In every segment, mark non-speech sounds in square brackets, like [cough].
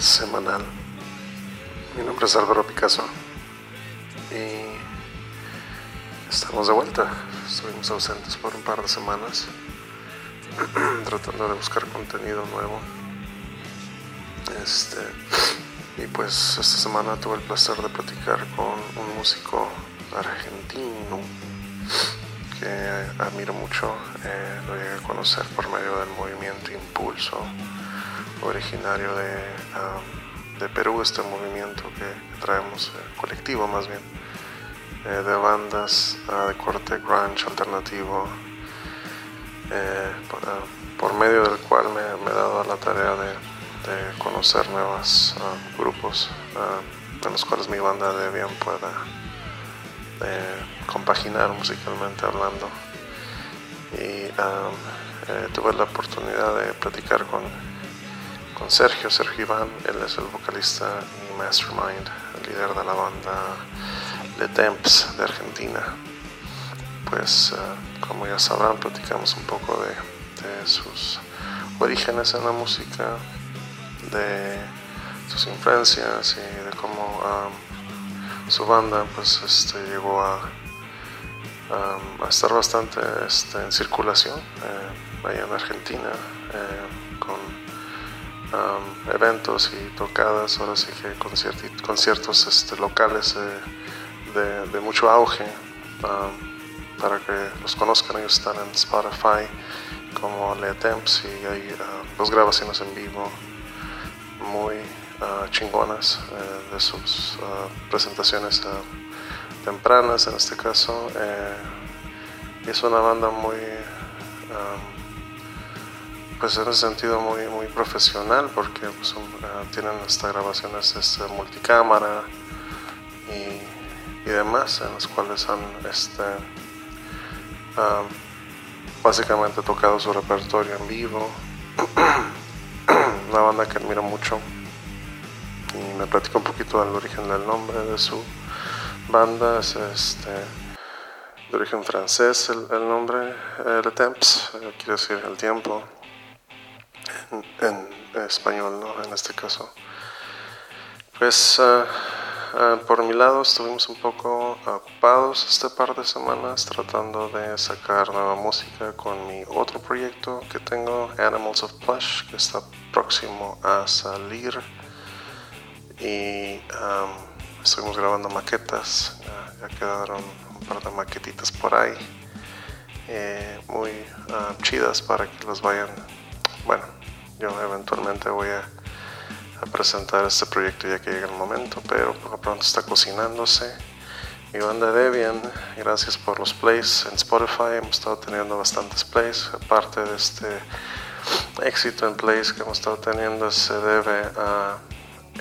semanal. Mi nombre es Álvaro Picasso y estamos de vuelta. Estuvimos ausentes por un par de semanas [clears throat] tratando de buscar contenido nuevo. Este, y pues esta semana tuve el placer de platicar con un músico argentino que admiro mucho, eh, lo llegué a conocer por medio del movimiento Impulso, originario de, de Perú, este movimiento que traemos, eh, colectivo más bien, eh, de bandas de corte grunge alternativo, por, medio del cual me, he dado la tarea de, conocer nuevos grupos de los cuales mi banda de bien pueda compaginar musicalmente hablando. Y eh, tuve la oportunidad de platicar con, con Sergio, Sergio Iván, él es el vocalista y mastermind, el líder de la banda Le Temps de Argentina. Pues uh, como ya sabrán, platicamos un poco de, sus orígenes en la música, de sus influencias y de cómo um, su banda pues este, llegó a a estar bastante este, en circulación eh, allá en Argentina eh, con eventos y tocadas, ahora sí que conciertos este, locales de, de, mucho auge para que los conozcan. Ellos están en Spotify como Le Temps y hay dos grabaciones en vivo muy ah, chingonas eh, de sus ah, presentaciones tempranas en este caso. Eh, es una banda muy, pues en ese sentido muy, muy profesional porque pues, eh, tienen hasta grabaciones este, multicámara y, demás en las cuales han este, básicamente tocado su repertorio en vivo. [clears throat] una banda que admiro mucho y me platico un poquito del origen del nombre de su banda es este, de origen francés el, nombre, eh, Le Temps, eh, quiere decir el tiempo, en, español, ¿no? En este caso. Pues eh, por mi lado estuvimos un poco ocupados este par de semanas tratando de sacar nueva música con mi otro proyecto que tengo, Animals of Plush, que está próximo a salir. Y estuvimos grabando maquetas, ya, quedaron un par de maquetitas por ahí, eh, muy ah, chidas para que los vayan, bueno, yo eventualmente voy a, presentar este proyecto ya que llegue el momento, pero por lo pronto está cocinándose. Mi banda Debian, gracias por los plays en Spotify, hemos estado teniendo bastantes plays, aparte de este éxito en plays que hemos estado teniendo se debe a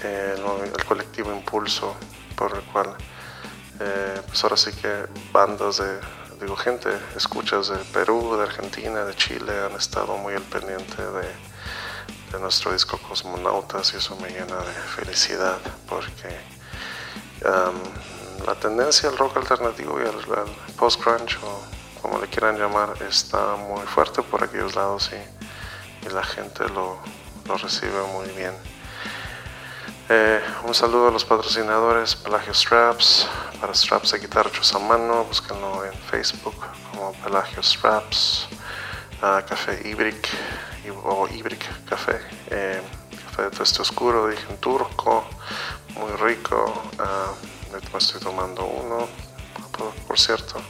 el, colectivo Impulso, por el cual, eh, pues ahora sí que bandas de, digo, gente, escuchas de Perú, de Argentina, de Chile, han estado muy al pendiente de, de nuestro disco Cosmonautas y eso me llena de felicidad porque la tendencia al rock alternativo y al, post-grunge o como le quieran llamar está muy fuerte por aquellos lados y, y la gente lo, lo recibe muy bien. Eh, un saludo a los patrocinadores Pelagio Straps, para straps de guitarra hechos a mano, búsquenlo en Facebook como Pelagio Straps, Café Ibrick o Ibrick Café, eh, café de tueste oscuro de origen turco, muy rico, uh, estoy tomando uno, por, cierto.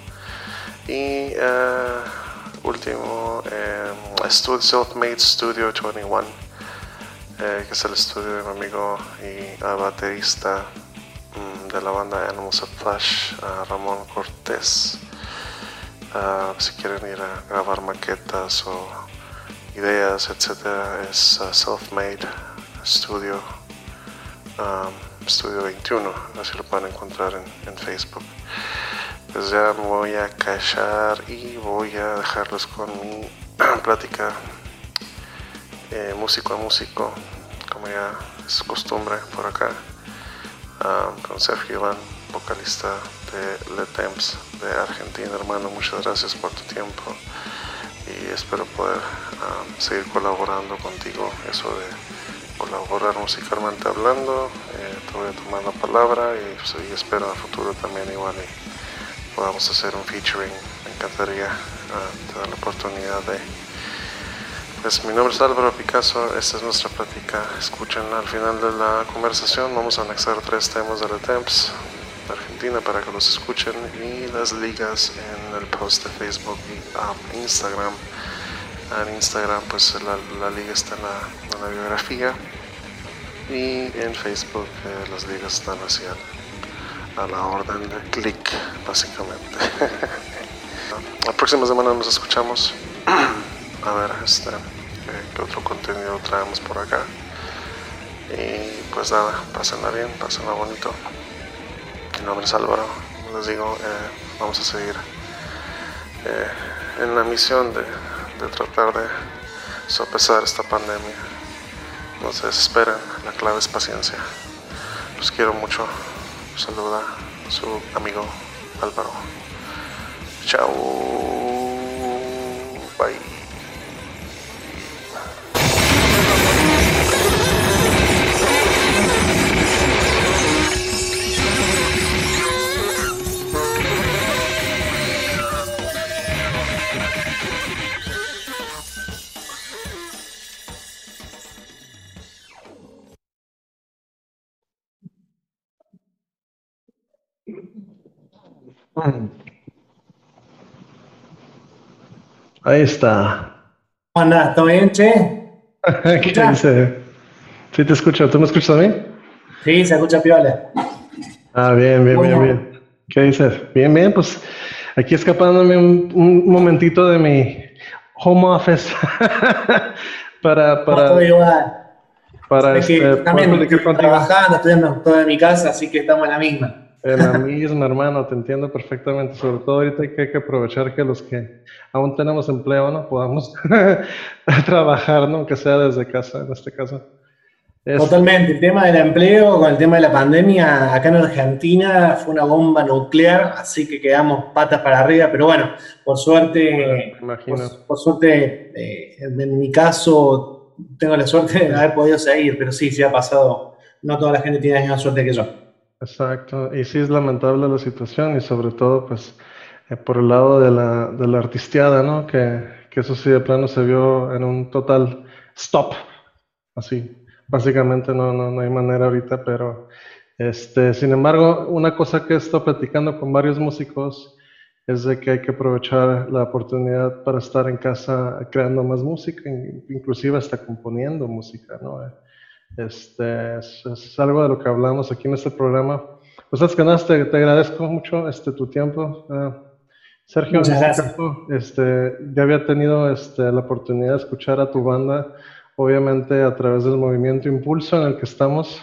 Y uh, último, Self-Made Studio 21 eh, que es el estudio de mi amigo y baterista mm, de la banda Animals of Flash, Ramón Cortés. Ah, si quieren ir a grabar maquetas o ideas, etc., es uh, Self-Made Studio, um, Studio 21, así lo pueden encontrar en, Facebook. Pues ya me voy a callar y voy a dejarlos con mi [clears throat] plática eh, músico a músico, como ya es costumbre por acá, con Sergio Iván, vocalista de Le Temps de Argentina. Hermano, muchas gracias por tu tiempo y espero poder um, seguir colaborando contigo. Eso de colaborar musicalmente hablando, eh, te voy a tomar la palabra y, pues, espero en el futuro también igual y podamos hacer un featuring. Me encantaría tener la oportunidad de... Pues mi nombre es Álvaro Picasso, esta es nuestra plática. Escuchen al final de la conversación, vamos a anexar tres temas de la TEMPS Argentina para que los escuchen y las ligas en el post de Facebook y um, Instagram. En Instagram pues la, liga está en la, biografía. Y en Facebook eh, las ligas están hacia a la orden de clic básicamente. [laughs] La próxima semana nos escuchamos. A ver este qué, otro contenido traemos por acá. Y pues nada pásenla bien pásenla bonito mi nombre es Álvaro les digo eh, vamos a seguir eh, en la misión de tratar de sopesar esta pandemia. No se desesperen, la clave es paciencia. Los quiero mucho. Saluda su amigo Álvaro. Chao. Bye. Ahí está. ¿Cómo ¿Todo bien, Che? [laughs] ¿Qué dice? Sí, te escucho. ¿Tú me escuchas a mí? Sí, se escucha piola. Ah, bien, bien, bien, bien. ¿Qué dices? Bien, bien, pues aquí escapándome un, momentito de mi home office [laughs] para, para, para este, también trabajando, estudiando todo en mi casa, así que estamos en la misma. En la misma, hermano, te entiendo perfectamente. Sobre todo ahorita hay que, aprovechar que los que aún tenemos empleo, ¿no? Podamos [laughs] trabajar, ¿no? Aunque sea desde casa, en este caso. Totalmente. El tema del empleo con el tema de la pandemia acá en Argentina fue una bomba nuclear, así que quedamos patas para arriba. Pero bueno, por suerte, por, suerte, eh, en mi caso, tengo la suerte de haber podido seguir, pero sí, sí ha pasado. No toda la gente tiene la misma suerte que yo. Exacto, y sí es lamentable la situación y sobre todo pues eh, por el lado de la, de la artisteada, ¿no? Que, que, eso sí de plano se vio en un total stop, así, básicamente no, no, no hay manera ahorita, pero este, sin embargo, una cosa que he estado platicando con varios músicos es de que hay que aprovechar la oportunidad para estar en casa creando más música, inclusive hasta componiendo música, ¿no? Este, es, algo de lo que hablamos aquí en este programa. Pues es que nada, te, te, agradezco mucho este, tu tiempo. Uh, Sergio, este, ya había tenido este, la oportunidad de escuchar a tu banda, obviamente a través del movimiento Impulso en el que estamos.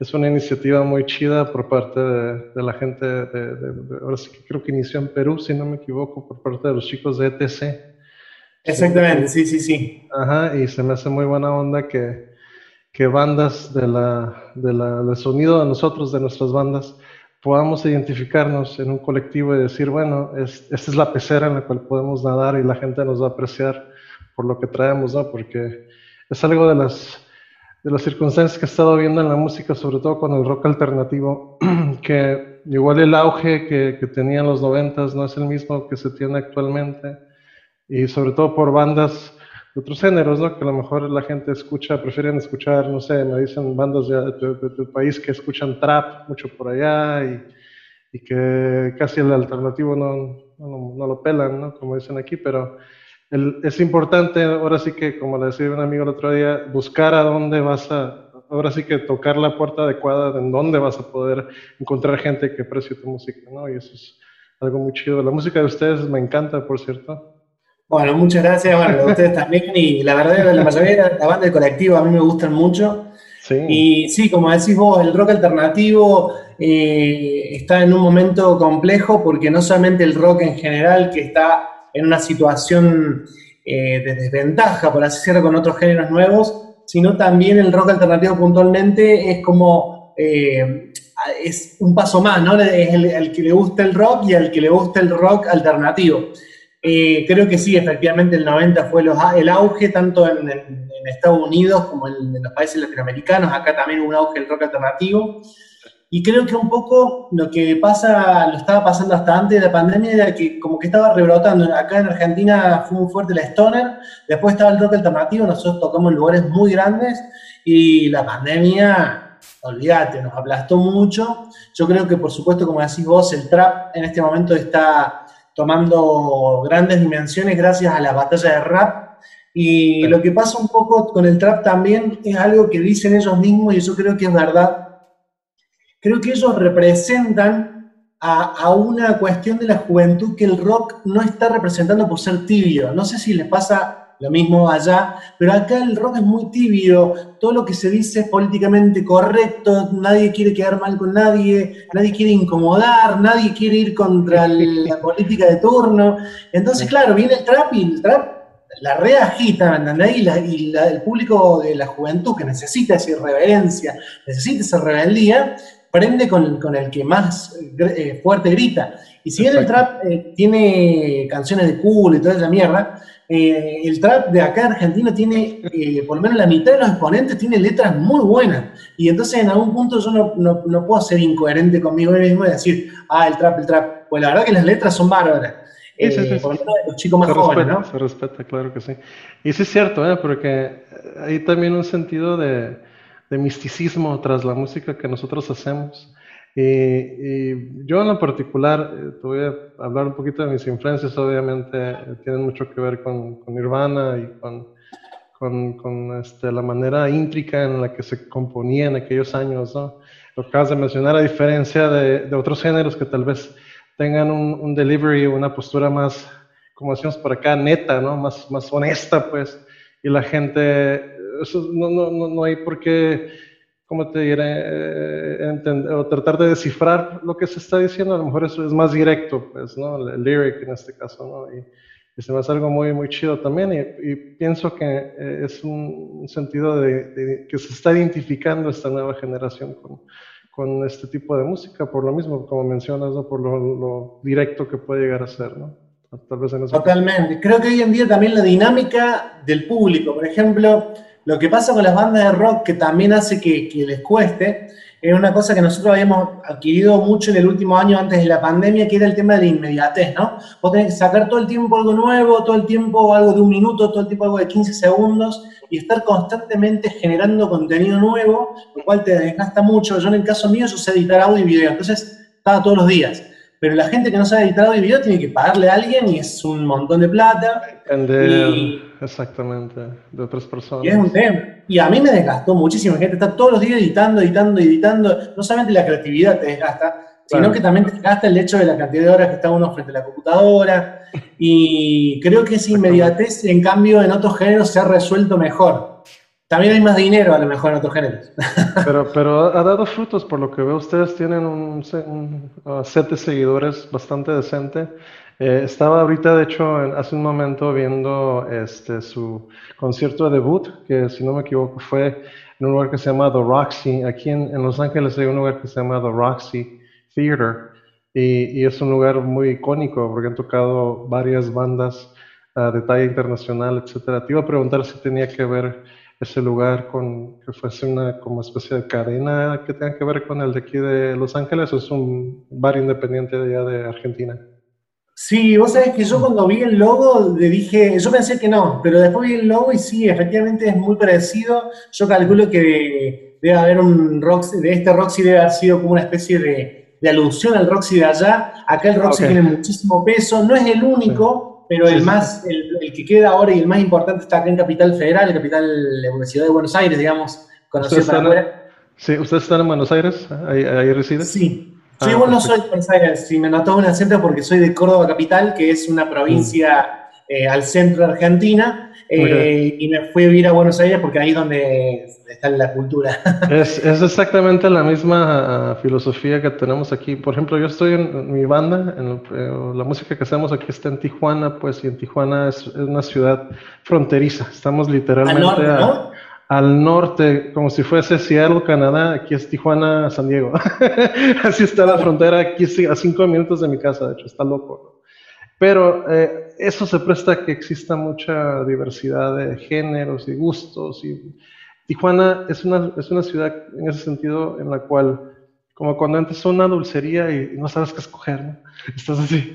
Es una iniciativa muy chida por parte de, la gente, de, ahora sí que creo que inició en Perú, si no me equivoco, por parte de los chicos de ETC. Exactamente, sí, sí, sí. Ajá, y se me hace muy buena onda que, que bandas de la, de la, del sonido de nosotros, de nuestras bandas, podamos identificarnos en un colectivo y decir, bueno, esta es la pecera en la cual podemos nadar y la gente nos va a apreciar por lo que traemos, ¿no? Porque es algo de las, de las circunstancias que he estado viendo en la música, sobre todo con el rock alternativo, [clears throat] que igual el auge que, que tenía en los noventas no es el mismo que se tiene actualmente, y sobre todo por bandas de otros géneros, ¿no? Que a lo mejor la gente escucha, prefieren escuchar, no sé, me dicen bandas de, de, país que escuchan trap mucho por allá y, y que casi el alternativo no, no, no, lo pelan, ¿no? Como dicen aquí, pero el, es importante, ahora sí que, como le decía un amigo el otro día, buscar a dónde vas a, ahora sí que tocar la puerta adecuada, en dónde vas a poder encontrar gente que aprecie tu música, ¿no? Y eso es algo muy chido. La música de ustedes me encanta, por cierto. Bueno, muchas gracias. Bueno, ustedes también. Y la verdad, la mayoría de la banda del colectivo a mí me gustan mucho. Sí. Y sí, como decís vos, el rock alternativo eh, está en un momento complejo porque no solamente el rock en general, que está en una situación eh, de desventaja, por así decirlo, con otros géneros nuevos, sino también el rock alternativo puntualmente es como eh, es un paso más, ¿no? Es el, el, que le gusta el rock y al que le gusta el rock alternativo. Eh, creo que sí, efectivamente el 90 fue el auge tanto en, Estados Unidos como en, los países latinoamericanos, acá también hubo un auge del rock alternativo. Y creo que un poco lo que pasa, lo estaba pasando hasta antes de la pandemia, era que como que estaba rebrotando. Acá en Argentina fue muy fuerte la stoner, después estaba el rock alternativo, nosotros tocamos en lugares muy grandes y la pandemia, olvídate, nos aplastó mucho. Yo creo que, por supuesto, como decís vos, el trap en este momento está tomando grandes dimensiones gracias a la batalla de rap. Y lo que pasa un poco con el trap también es algo que dicen ellos mismos y eso creo que es verdad. Creo que ellos representan a, a, una cuestión de la juventud que el rock no está representando por ser tibio. No sé si les pasa lo mismo allá, pero acá el rock es muy tibio, todo lo que se dice es políticamente correcto, nadie quiere quedar mal con nadie, nadie quiere incomodar, nadie quiere ir contra la política de turno. Entonces, claro, viene el trap y el trap la reagita, ¿me Y, y el público de la juventud que necesita esa irreverencia, necesita esa rebeldía, prende con, con el que más eh, fuerte grita. Y si bien el trap eh, tiene canciones de cool y toda esa mierda, eh, el trap de acá en Argentina tiene, eh, por lo menos la mitad de los exponentes tiene letras muy buenas. Y entonces en algún punto yo no, no, no puedo ser incoherente conmigo mismo y decir, ah, el trap, el trap. Pues la verdad que las letras son bárbaras. Sí, sí, eh, los chicos más se jóvenes, respeta, ¿no? Se respeta, claro que sí. Y sí es cierto, ¿eh? porque hay también un sentido de, de misticismo tras la música que nosotros hacemos. Y, yo en lo particular, eh, te voy a hablar un poquito de mis influencias, obviamente eh, tienen mucho que ver con, con Nirvana y con, con, con este, la manera íntrica en la que se componía en aquellos años, ¿no? Lo acabas de mencionar, a diferencia de, de otros géneros que tal vez tengan un, un delivery, una postura más, como decimos por acá, neta, ¿no? Más, más honesta, pues, y la gente, eso no, no, no hay por qué ¿cómo te diré? Eh, entender, o tratar de descifrar lo que se está diciendo, a lo mejor eso es más directo, pues, ¿no? El, lyric en este caso, ¿no? Y, se me hace algo muy, muy chido también y, pienso que eh, es un, sentido de, que se está identificando esta nueva generación con, con, este tipo de música, por lo mismo, como mencionas, ¿no? Por lo, directo que puede llegar a ser, ¿no? Tal vez en Totalmente. Creo que hoy en día también la dinámica del público, por ejemplo, lo que pasa con las bandas de rock, que también hace que, les cueste, es una cosa que nosotros habíamos adquirido mucho en el último año antes de la pandemia, que era el tema de la inmediatez, ¿no? Vos tenés que sacar todo el tiempo algo nuevo, todo el tiempo algo de un minuto, todo el tiempo algo de 15 segundos, y estar constantemente generando contenido nuevo, lo cual te desgasta mucho. Yo en el caso mío, yo sé editar audio y video, entonces estaba todos los días. Pero la gente que no sabe editar audio y video tiene que pagarle a alguien y es un montón de plata. y exactamente, de otras personas. Y es un tema. Y a mí me desgastó muchísimo. Gente está todos los días editando, editando, editando. No solamente la creatividad te desgasta, sino que también te desgasta el hecho de la cantidad de horas que está uno frente a la computadora. Y creo que esa inmediatez, en cambio, en otros géneros se ha resuelto mejor. También hay más dinero a lo mejor en otros géneros. [laughs] Pero, pero ha dado frutos, por lo que veo, ustedes tienen un, un set de seguidores bastante decente. Eh, estaba ahorita, de hecho, hace un momento viendo este, su concierto de debut, que si no me equivoco fue en un lugar que se llama The Roxy. Aquí en, Los Ángeles hay un lugar que se llama The Roxy Theater y, es un lugar muy icónico porque han tocado varias bandas uh, de talla internacional, etcétera. Te iba a preguntar si tenía que ver ese lugar con que fuese una como especie de cadena que tenga que ver con el de aquí de Los Ángeles o es un bar independiente de allá de Argentina. Sí, vos sabés que yo cuando vi el logo le dije, yo pensé que no, pero después vi el logo y sí, efectivamente es muy parecido. Yo calculo que debe haber un Roxy, de este Roxy debe haber sido como una especie de, alusión al Roxy de allá. Acá el Roxy tiene muchísimo peso, no es el único, pero el más, el, que queda ahora y el más importante está acá en Capital Federal, capital de la Ciudad de Buenos Aires, digamos, conocido para afuera. Sí, ¿ustedes están en Buenos Aires? ¿Ahí, ahí reside? Sí, Sí, bueno, no soy de Buenos Aires, si me notó un acento porque soy de Córdoba Capital, que es una provincia eh, al centro de Argentina, eh, y me fui a vivir a Buenos Aires porque ahí es donde está la cultura. [laughs] Es, es exactamente la misma ah, filosofía que tenemos aquí. Por ejemplo, yo estoy en, mi banda, en eh, la música que hacemos aquí está en Tijuana, pues, y en Tijuana es, una ciudad fronteriza. Estamos literalmente a, al norte, como si fuese Seattle, Canadá, aquí es Tijuana, San Diego. [laughs] Así está la frontera, aquí a cinco minutos de mi casa, de hecho, está loco. Pero eh, eso se presta a que exista mucha diversidad de géneros y gustos. Y Tijuana es una, es una ciudad en ese sentido en la cual, como cuando antes una dulcería y, no sabes qué escoger, ¿no? [laughs] estás así.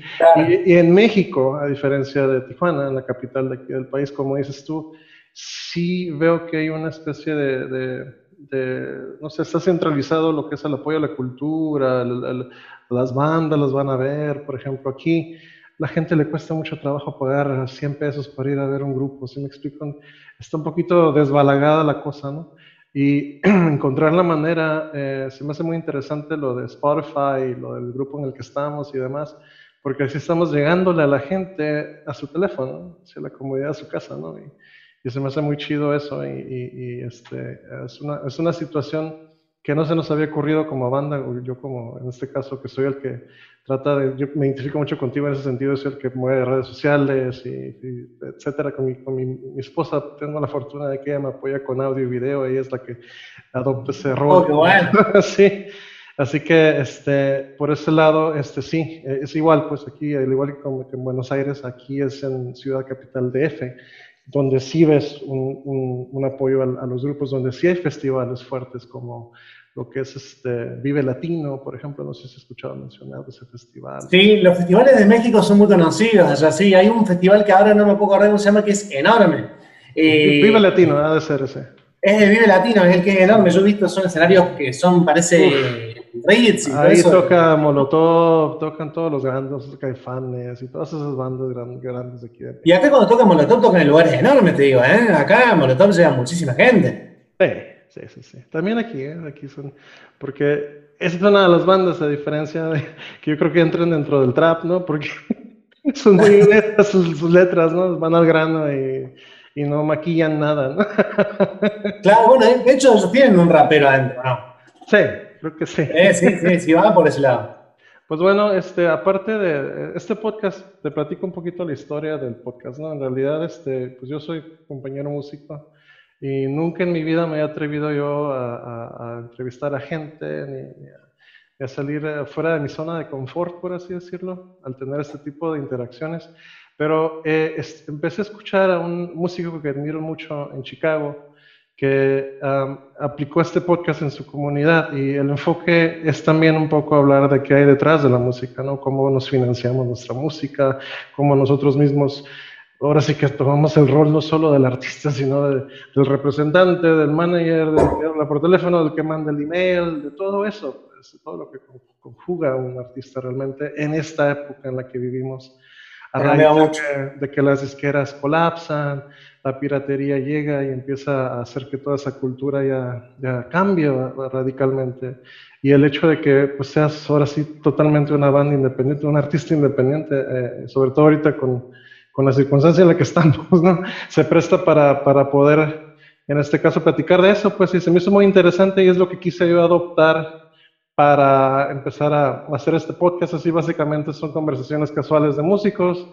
Y, en México, a diferencia de Tijuana, en la capital de aquí del país, como dices tú, sí veo que hay una especie de, de, no sé, está centralizado lo que es el apoyo a la cultura, las bandas las van a ver, por ejemplo, aquí la gente le cuesta mucho trabajo pagar 100 pesos para ir a ver un grupo, ¿sí me explico? Está un poquito desbalagada la cosa, ¿no? Y [clears throat] encontrar la manera, eh, se me hace muy interesante lo de Spotify, lo del grupo en el que estamos y demás, porque así estamos llegándole a la gente a su teléfono, hacia la comodidad de su casa, ¿no? Y, y se me hace muy chido eso y, y, este, es, una, es una situación que no se nos había ocurrido como banda, yo como en este caso que soy el que trata de, yo me identifico mucho contigo en ese sentido, soy el que mueve redes sociales y, etcétera, con, mi, con mi, mi, esposa tengo la fortuna de que ella me apoya con audio y video, ella es la que adopta ese rol. Oh, bueno. [laughs] sí, así que este, por ese lado, este, sí, es igual, pues aquí, al igual que, como que en Buenos Aires, aquí es en Ciudad Capital DF, donde sí ves un, un, apoyo a, a, los grupos, donde sí hay festivales fuertes como lo que es este Vive Latino, por ejemplo, no sé si has escuchado mencionar ese festival. Sí, los festivales de México son muy conocidos, o sea, sí, hay un festival que ahora no me puedo acordar cómo se llama, que es enorme. Eh, Vive Latino, ha de ser ese. Es el Vive Latino, es el que es enorme, yo he visto, son escenarios que son, parece... y Ahí toca Molotov, tocan todos los grandes, Caifanes y todas esas bandas grandes de aquí. Y acá cuando toca Molotov tocan en lugares enormes, te digo, ¿eh? Acá Molotov lleva muchísima gente. Sí. Sí, sí, sí. También aquí, ¿eh? aquí son, porque esa es una de las bandas, a diferencia de [laughs] que yo creo que entran dentro del trap, ¿no? Porque [laughs] son muy honestas sus, letras, ¿no? Van al grano y, y, no maquillan nada, ¿no? [laughs] Claro, bueno, de hecho tienen un rapero adentro, ¿no? Sí, creo que sí. Eh, sí, sí, sí, va por ese lado. Pues bueno, este, aparte de este podcast, te platico un poquito la historia del podcast, ¿no? En realidad, este, pues yo soy compañero músico y nunca en mi vida me he atrevido yo a, entrevistar a gente ni, a, salir eh, fuera de mi zona de confort, por así decirlo, al tener este tipo de interacciones. Pero eh, empecé a escuchar a un músico que admiro mucho en Chicago, que aplicó este podcast en su comunidad y el enfoque es también un poco hablar de qué hay detrás de la música, ¿no? Cómo nos financiamos nuestra música, cómo nosotros mismos ahora sí que tomamos el rol no solo del artista, sino del representante, del manager, del que habla por teléfono, del que manda el email, de todo eso, pues, todo lo que conjuga un artista realmente en esta época en la que vivimos. A raíz de que, las disqueras colapsan, la piratería llega y empieza a hacer que toda esa cultura ya, cambie radicalmente. Y el hecho de que pues, seas ahora sí totalmente una banda independiente, un artista independiente, eh, sobre todo ahorita con, con la circunstancia en la que estamos, [laughs] ¿no? Se presta para, para poder, en este caso, platicar de eso, pues, y se me hizo muy interesante y es lo que quise yo adoptar para empezar a hacer este podcast. Así básicamente son conversaciones casuales de músicos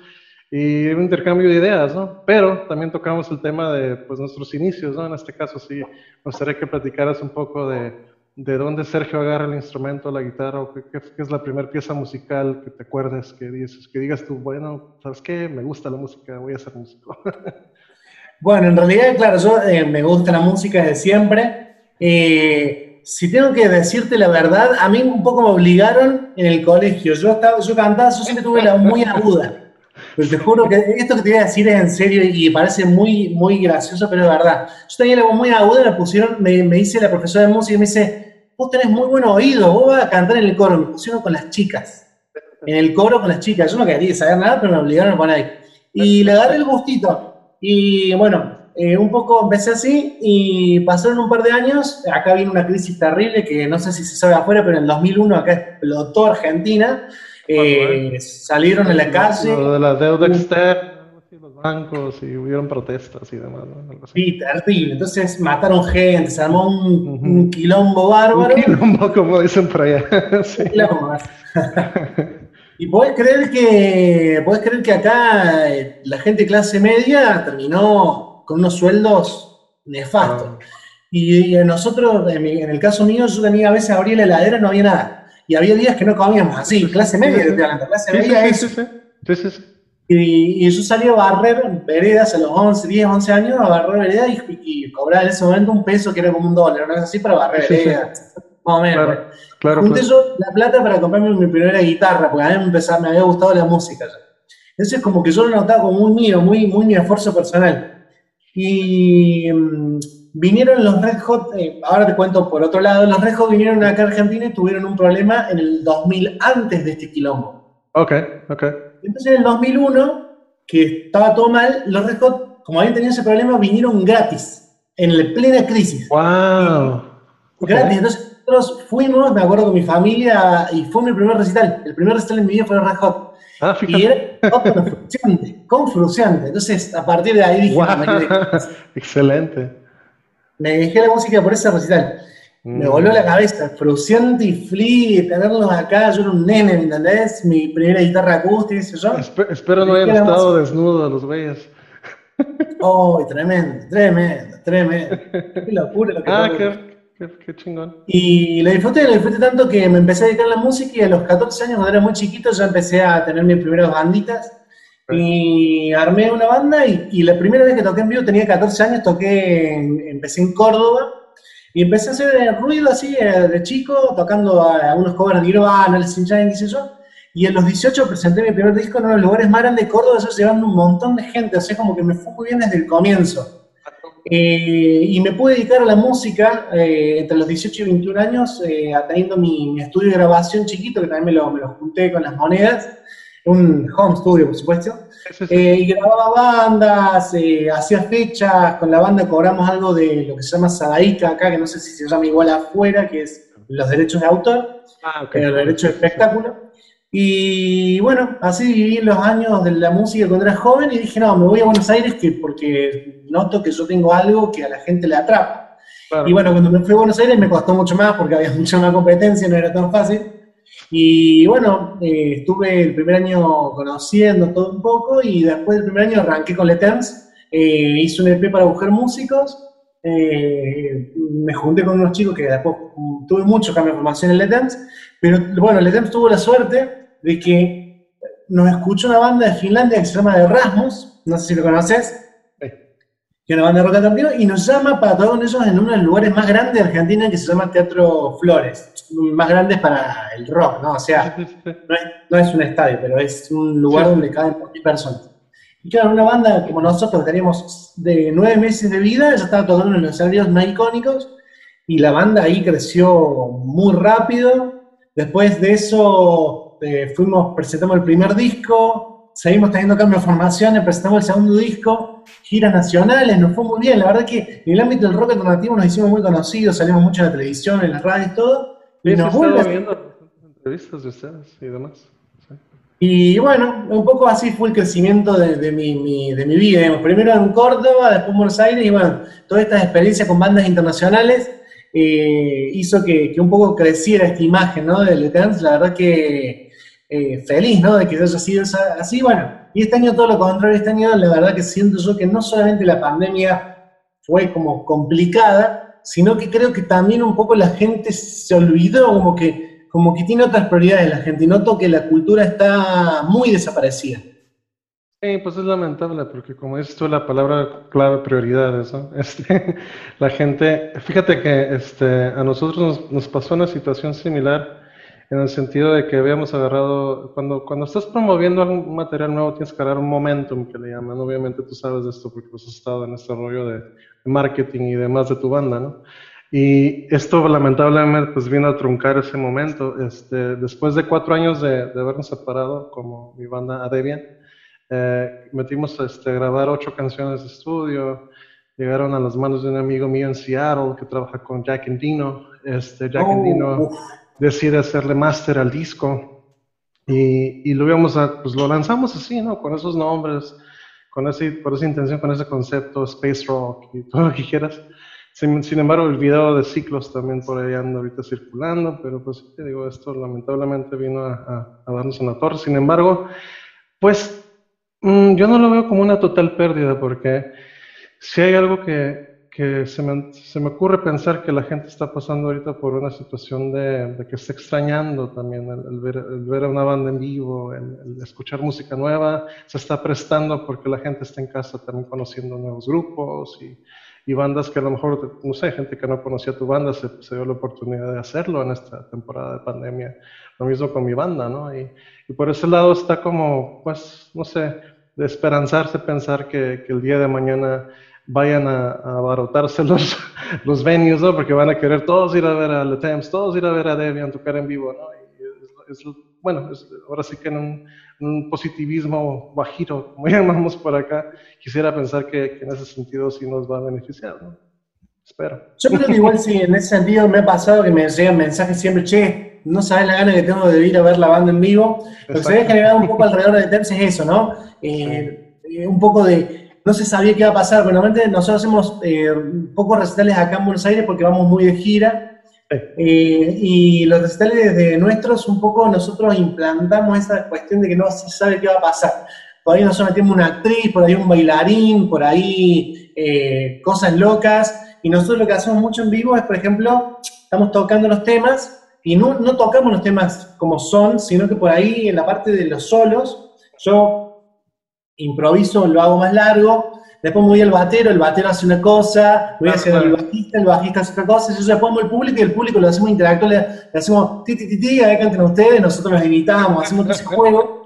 y un intercambio de ideas, ¿no? Pero también tocamos el tema de pues, nuestros inicios, ¿no? En este caso sí, me gustaría que platicaras un poco de de dónde Sergio agarra el instrumento, la guitarra, o qué, es la primera pieza musical que te acuerdes, que dices, que digas tú, bueno, ¿sabes qué? Me gusta la música, voy a ser músico. [laughs] bueno, en realidad, claro, yo eh, me gusta la música desde siempre. Eh, si tengo que decirte la verdad, a mí un poco me obligaron en el colegio. Yo, estaba, yo cantaba, yo siempre tuve la muy aguda. Pero te juro que esto que te voy a decir es en serio y parece muy, muy gracioso, pero es verdad. Yo tenía la voz muy aguda, me pusieron, me, dice la profesora de música y me dice, vos tenés muy buen oído, vos vas a cantar en el coro. Me pusieron con las chicas. En el coro con las chicas. Yo no quería saber nada, pero me obligaron a poner ahí. Y le agarré el gustito. Y bueno, eh, un poco empecé así y pasaron un par de años. Acá viene una crisis terrible que no sé si se sabe afuera, pero en el 2001 acá explotó Argentina. Eh, salieron en la calle. Lo de la deuda externa, los bancos y hubieron protestas y demás. Sí, terrible. Entonces mataron gente, se armó un, quilombo bárbaro. Un quilombo, como dicen por allá. [laughs] sí. [laughs] y podés creer que podés creer que acá eh, la gente de clase media terminó con unos sueldos nefastos. Ah. Y, nosotros, en, el caso mío, yo tenía a veces abrir la heladera no había nada y había días que no comíamos así, clase media, de clase media es... Y, yo salí a barrer veredas a los 11, 10, 11 años, a barrer veredas y, y, cobraba en ese momento un peso que era como un dólar, ¿no? Así para barrer veredas, más o menos. Claro, claro, Junté yo la plata para comprarme mi primera guitarra, porque a mí me, empezaba, me había gustado la música ya. Entonces como que yo lo notaba como muy mío, muy, muy mi esfuerzo personal. Y mm, vinieron los Red Hot, eh, ahora te cuento por otro lado, los Red Hot vinieron acá a Argentina y tuvieron un problema en el 2000 antes de este quilombo. Ok, ok. Entonces en el 2001, que estaba todo mal, los Red Hot, como habían tenido ese problema, vinieron gratis, en la plena crisis. ¡Wow! Gratis, entonces nosotros fuimos, me acuerdo con mi familia, y fue mi primer recital. El primer recital en mi vida fue Red Hot. Ah, y era con frustrante. Entonces, a partir de ahí dije, [laughs] excelente. Me dejé la música por ese recital. Me volvió la cabeza, frustrante y free, tenerlos acá, yo era un nene, ¿me entendés? Mi primera guitarra acústica, sé yo. espero no hayan estado desnudos los güeyes. Oh, tremendo, tremendo, tremendo. Qué locura lo que Ah, qué, qué, chingón. Y la disfruté, la disfruté tanto que me empecé a dedicar a la música y a los 14 años, cuando era muy chiquito, ya empecé a tener mis primeras banditas. Y armé una banda y, y, la primera vez que toqué en vivo tenía 14 años, toqué, empecé en Córdoba y empecé a hacer ruido así eh, de chico, tocando a, unos covers de Nirvana, el Sinjai, qué sé yo. Y en los 18 presenté mi primer disco en uno de los lugares más grandes de Córdoba, eso llevando un montón de gente, así como que me fue muy bien desde el comienzo. Eh, y me pude dedicar a la música eh, entre los 18 y 21 años, eh, teniendo mi, estudio de grabación chiquito, que también me lo, me lo junté con las monedas, un home studio, por supuesto. Eh, y grababa bandas, eh, hacía fechas, con la banda cobramos algo de lo que se llama Sadaica acá, que no sé si se llama igual afuera, que es los derechos de autor, ah, okay. los derechos de espectáculo. Y bueno, así viví los años de la música cuando era joven y dije, no, me voy a Buenos Aires que, porque noto que yo tengo algo que a la gente le atrapa. Y bueno, cuando me fui a Buenos Aires me costó mucho más porque había [laughs] mucha más competencia, no era tan fácil. Y bueno, eh, estuve el primer año conociendo todo un poco y después del primer año arranqué con Letens, eh, hice un EP para buscar músicos, eh, me junté con unos chicos que después tuve mucho cambio de formación en Letens, pero bueno, Letens tuvo la suerte de que nos escuchó una banda de Finlandia que se llama Erasmus, no sé si lo conoces, que es una banda de rock y nos llama para todos ellos en uno de los lugares más grandes de Argentina que se llama Teatro Flores, más grandes para el rock, ¿no? O sea, no es, un estadio, pero es un lugar donde caben mil personas. Y claro, una banda como nosotros, teníamos de nueve meses de vida, ya estaba tocando en los escenarios más icónicos, y la banda ahí creció muy rápido. Después de eso, eh, fuimos, presentamos el primer disco, seguimos teniendo cambio de formaciones, presentamos el segundo disco, giras nacionales, nos fue muy bien. La verdad que en el ámbito del rock alternativo nos hicimos muy conocidos, salimos mucho en la televisión, en las radios y todo. Y nos viendo entrevistas de ustedes y demás. Y bueno, un poco así fue el crecimiento de, mi, de mi vida. Primero en Córdoba, después en Buenos Aires, y bueno, toda esta experiencia con bandas internacionales eh, hizo que, un poco creciera esta imagen ¿no? del Eterns. La verdad que eh, feliz ¿no? de que haya sido así. Bueno, y este año todo lo contrario, este año la verdad que siento yo que no solamente la pandemia fue como complicada, sino que creo que también un poco la gente se olvidó, como que, como que tiene otras prioridades la gente, y noto que la cultura está muy desaparecida. Sí, pues es lamentable, porque como dices tú, la palabra clave prioridades, ¿no? [laughs] Este, la gente, fíjate que este, a nosotros nos, nos pasó una situación similar en el sentido de que habíamos agarrado, cuando, cuando estás promoviendo algún material nuevo tienes que agarrar un momentum que le llaman, obviamente tú sabes de esto porque has estado en este rollo de marketing y demás de tu banda, ¿no? Y esto lamentablemente pues vino a truncar ese momento. Este, después de cuatro años de, de habernos separado como mi banda Adebian, eh, metimos este, a grabar ocho canciones de estudio, llegaron a las manos de un amigo mío en Seattle que trabaja con Jack Endino. Este, Jack oh, Endino decide hacerle máster al disco y, lo íbamos a, pues lo lanzamos así, ¿no? Con esos nombres, con ese, por esa intención, con ese concepto, space rock y [laughs] todo lo que quieras. Sin, embargo, el video de ciclos también por ahí anda ahorita circulando, pero pues te digo, esto lamentablemente vino a, a, darnos una torre. Sin embargo, pues mm, yo no lo veo como una total pérdida porque si hay algo que, que se, me, se, me, ocurre pensar que la gente está pasando ahorita por una situación de, de que está extrañando también el, ver, el, ver, a una banda en vivo, el, escuchar música nueva, se está prestando porque la gente está en casa también conociendo nuevos grupos y, y bandas que a lo mejor, no sé, gente que no conocía tu banda se, se, dio la oportunidad de hacerlo en esta temporada de pandemia. Lo mismo con mi banda, ¿no? Y, y por ese lado está como, pues, no sé, de esperanzarse pensar que, que el día de mañana vayan a, a abarrotarse los, [laughs] los venues, ¿no? Porque van a querer todos ir a ver a The Thames, todos ir a ver a Debian tocar en vivo, ¿no? Y es, bueno, ahora sí que en un, un, positivismo bajito, como [laughs] llamamos por acá, quisiera pensar que, que, en ese sentido sí nos va a beneficiar, ¿no? Espero. Yo creo que igual sí, en ese sentido me ha pasado que me llegan mensajes siempre, che, no sabes la gana que tengo de ir a ver la banda en vivo. Lo que se había generado un poco alrededor de Thames es eso, ¿no? Eh, eh, un poco de no se sabía qué iba a pasar. Normalmente nosotros hacemos eh, pocos recitales acá en Buenos Aires porque vamos muy de gira. Eh, y los recitales de nuestros, un poco nosotros implantamos esa cuestión de que no se sabe qué va a pasar. Por ahí nosotros metemos una actriz, por ahí un bailarín, por ahí eh, cosas locas. Y nosotros lo que hacemos mucho en vivo es, por ejemplo, estamos tocando los temas y no, no tocamos los temas como son, sino que por ahí en la parte de los solos, yo improviso, lo hago más largo, después voy al batero, el batero hace una cosa, voy a hacer el bajista, el bajista hace otra cosa, yo ya pongo el público y el público lo hacemos interactuar, le, hacemos ti, ti, ti, ti, a ver canten ustedes, nosotros los imitamos, hacemos todo ese [laughs] juego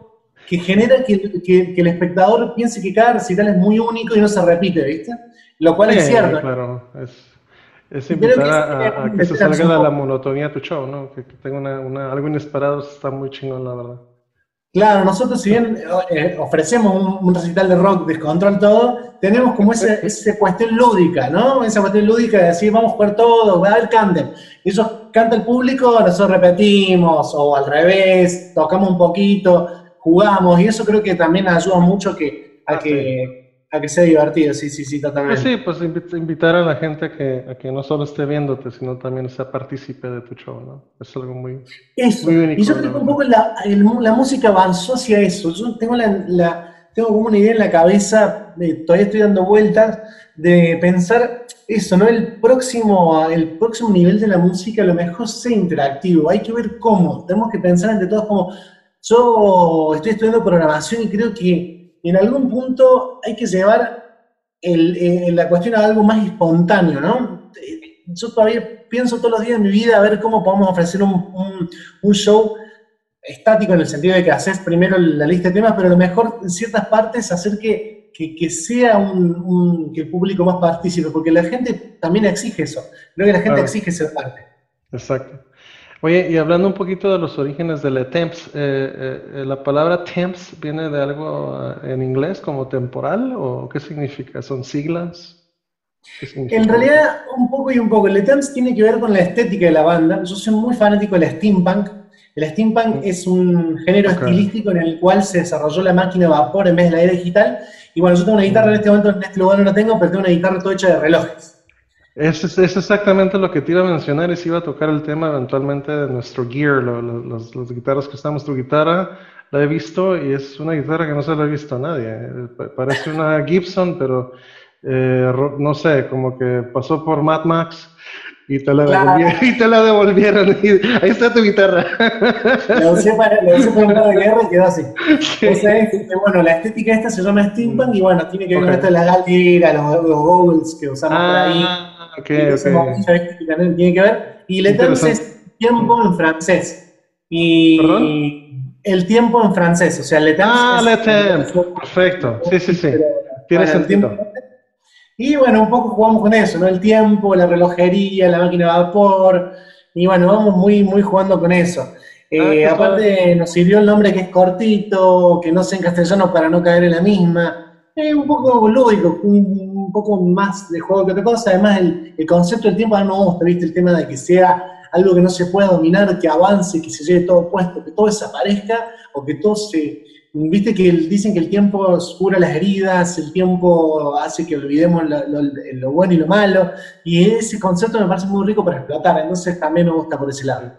que genera que, que, el espectador piense que cada recital es muy único y no se repite, ¿viste? Lo cual es cierto. Claro, es, es invitar a, a, que se salga de la monotonía tu show, ¿no? Que, que tenga una, una, algo inesperado, está muy chingón, la verdad. Claro, nosotros si bien eh, ofrecemos un, recital de rock, descontrol todo, tenemos como esa, [laughs] cuestión lúdica, ¿no? Esa cuestión lúdica de decir, vamos a jugar todo, a ver, canten. Ellos canta el público, nosotros repetimos, o al revés, tocamos un poquito, jugamos, y eso creo que también ayuda mucho que, a que a que sea divertido, sí, sí, sí, totalmente. Pues sí, pues invitar a la gente a que, a que no solo esté viéndote, sino también sea partícipe de tu show, ¿no? Es algo muy, eso. Muy único. Y yo creo que un poco la, la, música avanzó hacia eso. Yo tengo, la, la, tengo como una idea en la cabeza, todavía estoy dando vueltas, de pensar eso, ¿no? El próximo, el próximo nivel de la música a lo mejor sea interactivo. Hay que ver cómo. Tenemos que pensar entre todos como... Yo estoy estudiando programación y creo que en algún punto hay que llevar eh, la cuestión a algo más espontáneo, ¿no? Yo todavía pienso todos los días en mi vida a ver cómo podemos ofrecer un, show estático en el sentido de que haces primero la lista de temas, pero a lo mejor en ciertas partes hacer que, que, sea un, que el público más participe, porque la gente también exige eso. Creo que la gente exige ser parte. Exacto. Oye, y hablando un poquito de los orígenes de la temps, eh, eh, ¿la palabra temps viene de algo eh, en inglés como temporal o qué significa? ¿Son siglas? En realidad, un poco y un poco. El temps tiene que ver con la estética de la banda. Yo soy muy fanático del steampunk. El steampunk es un género estilístico en el cual se desarrolló la máquina de vapor en vez de la era digital. Y bueno, yo tengo una guitarra en este momento, en este lugar no la tengo, pero tengo una guitarra toda hecha de relojes. Es, es, exactamente lo que te iba a mencionar y si iba a tocar el tema eventualmente de nuestro gear, lo, lo, los, los, guitarras que estamos. Tu guitarra la he visto y es una guitarra que no se la ha visto a nadie. Parece una Gibson, pero eh, no sé, como que pasó por Mad Max y te la, devolvieron, y te la devolvieron. ahí está tu guitarra. La usé para, la usé para una de guerra y quedó así. Sí. bueno, la estética esta se llama steampunk y bueno, tiene que ver con esto de la galera, los, los goggles que usamos por ahí. Okay, okay. Tiene que ver. Y le es tiempo en francés. Y ¿Perdón? el tiempo en francés, o sea, le Ah, le perfecto. Sí, sí, sí. Tiene sentido. Y bueno, un poco jugamos con eso, ¿no? El tiempo, la relojería, la máquina de vapor. Y bueno, vamos muy, muy jugando con eso. Eh, ah, aparte, nos sirvió el nombre que es cortito, que no sé en castellano para no caer en la misma. Es un poco lúdico, un, un poco más de juego que otra cosa. Además, el, el concepto del tiempo a mí me gusta, ¿viste? El tema de que sea algo que no se pueda dominar, que avance, que se lleve todo puesto, que todo desaparezca o que todo se... Viste que dicen que el tiempo cura las heridas, el tiempo hace que olvidemos lo, lo, bueno y lo malo, y ese concepto me parece muy rico para explotar, entonces también me gusta por ese lado.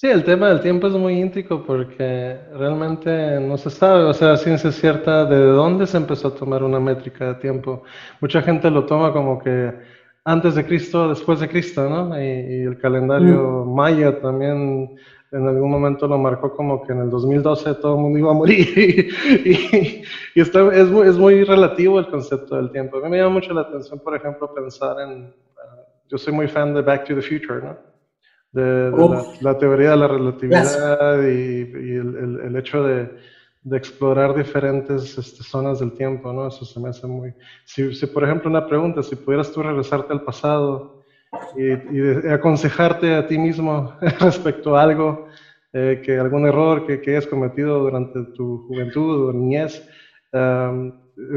Sí, el tema del tiempo es muy íntrico porque realmente no se sabe, o sea, ciencia cierta de dónde se empezó a tomar una métrica de tiempo. Mucha gente lo toma como que antes de Cristo, después de Cristo, ¿no? Y, el calendario mm. maya también en algún momento lo marcó como que en el 2012 todo el mundo iba a morir [laughs] y, está, es, muy, es, muy, relativo el concepto del tiempo. A mí me llama mucho la atención, por ejemplo, pensar en, yo soy muy fan de Back to the Future, ¿no? De, la, teoría de la relatividad y, el, el, hecho de, de explorar diferentes este, zonas del tiempo, ¿no? Eso se me hace muy... Si, si, por ejemplo, una pregunta, si pudieras tú regresarte al pasado y, y aconsejarte a ti mismo [laughs] respecto a algo, eh, que algún error que, que, hayas cometido durante tu juventud o niñez,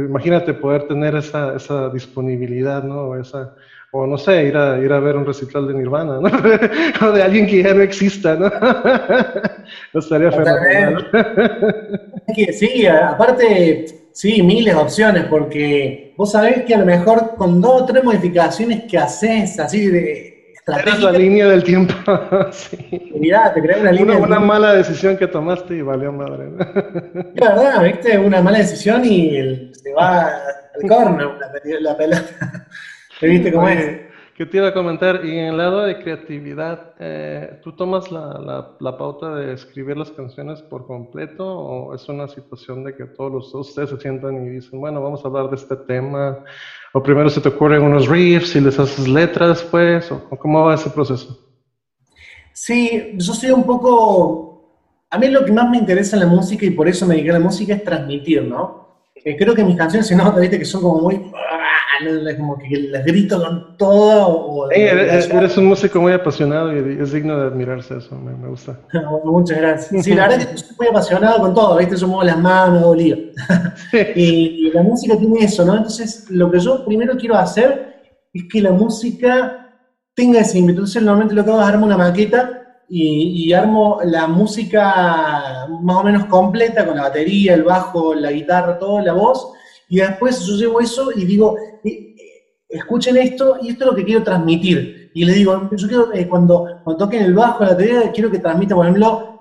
imagínate poder tener esa, esa disponibilidad, ¿no? Esa, o no sé, ir a, ir a ver un recital de Nirvana, ¿no? [laughs] o de alguien que ya no exista, ¿no? no [laughs] estaría fenomenal. sí, aparte, sí, miles de opciones, porque vos sabés que a lo mejor con dos o tres modificaciones que haces así de Eres la línea del tiempo. [laughs] sí. Mirá, te creas una línea. Una, una mala decisión que tomaste y valió madre. ¿no? La verdad, viste, una mala decisión y se va al corno la, la pelota. ¿Viste cómo es? ¿Qué te iba a comentar? Y en el lado de creatividad, eh, ¿tú tomas la, la, pauta de escribir las canciones por completo o es una situación de que todos los, ustedes se sientan y dicen, bueno, vamos a hablar de este tema? ¿O primero se te ocurren unos riffs y les haces letras después? ¿O cómo va ese proceso? Sí, yo soy un poco... A mí lo que más me interesa en la música y por eso me dediqué a la música es transmitir, ¿no? Eh, creo que mis canciones se nota, viste, que son como muy como que les grito con todo. eres, un músico muy apasionado y es digno de admirarse eso, me, gusta. [laughs] muchas gracias. Sí, la verdad es que estoy muy apasionado con todo, ¿viste? Yo muevo las manos, lío. [laughs] y, la música tiene eso, ¿no? Entonces, lo que yo primero quiero hacer es que la música tenga ese ímpetu. Entonces, normalmente lo que hago es armo una maqueta y, y, armo la música más o menos completa con la batería, el bajo, la guitarra, todo, la voz y después yo llevo eso y digo, eh, eh, escuchen esto y esto es lo que quiero transmitir. Y les digo, yo quiero, eh, cuando, cuando toquen el bajo, la teoría, quiero que transmita, por ejemplo,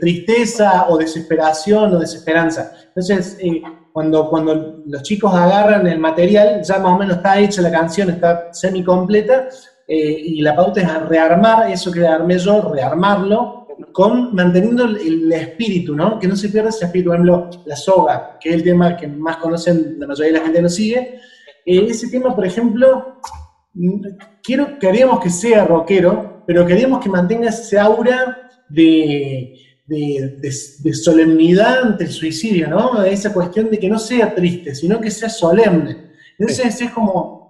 tristeza o desesperación o desesperanza. Entonces, cuando, cuando los chicos agarran el material, ya más o menos está hecha la canción, está semi completa, y la pauta es rearmar eso que armé yo, rearmarlo, con manteniendo el, espíritu, ¿no? Que no se pierda ese espíritu. Por ejemplo, la soga, que es el tema que más conocen, la mayoría de la gente nos sigue. Eh, ese tema, por ejemplo, quiero, queríamos que sea rockero, pero queríamos que mantenga ese aura de, de, solemnidad ante el suicidio, ¿no? Esa cuestión de que no sea triste, sino que sea solemne. Entonces es como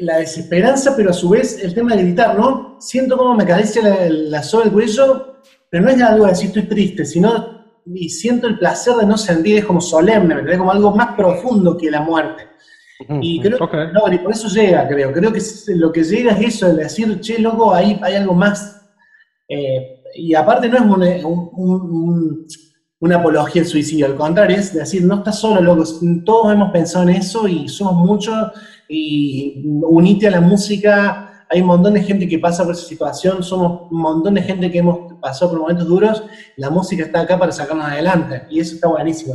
la desesperanza, pero a su vez el tema de gritar, ¿no? Siento como me acaricia la, la sola del cuello, pero no es algo de decir estoy triste, sino y siento el placer de no sentir, es como solemne, ¿me Como algo más profundo que la muerte. Y creo que, no, y por eso llega, creo. Creo que lo que llega es eso, el decir, che, loco, ahí hay algo más. Eh, y aparte no es una apología al suicidio, al contrario, es decir, no estás solo, loco, todos hemos pensado en eso y somos muchos y unite a la música. Hay un montón de gente que pasa por esa situación, somos un montón de gente que hemos pasado por momentos duros. La música está acá para sacarnos adelante y eso está buenísimo.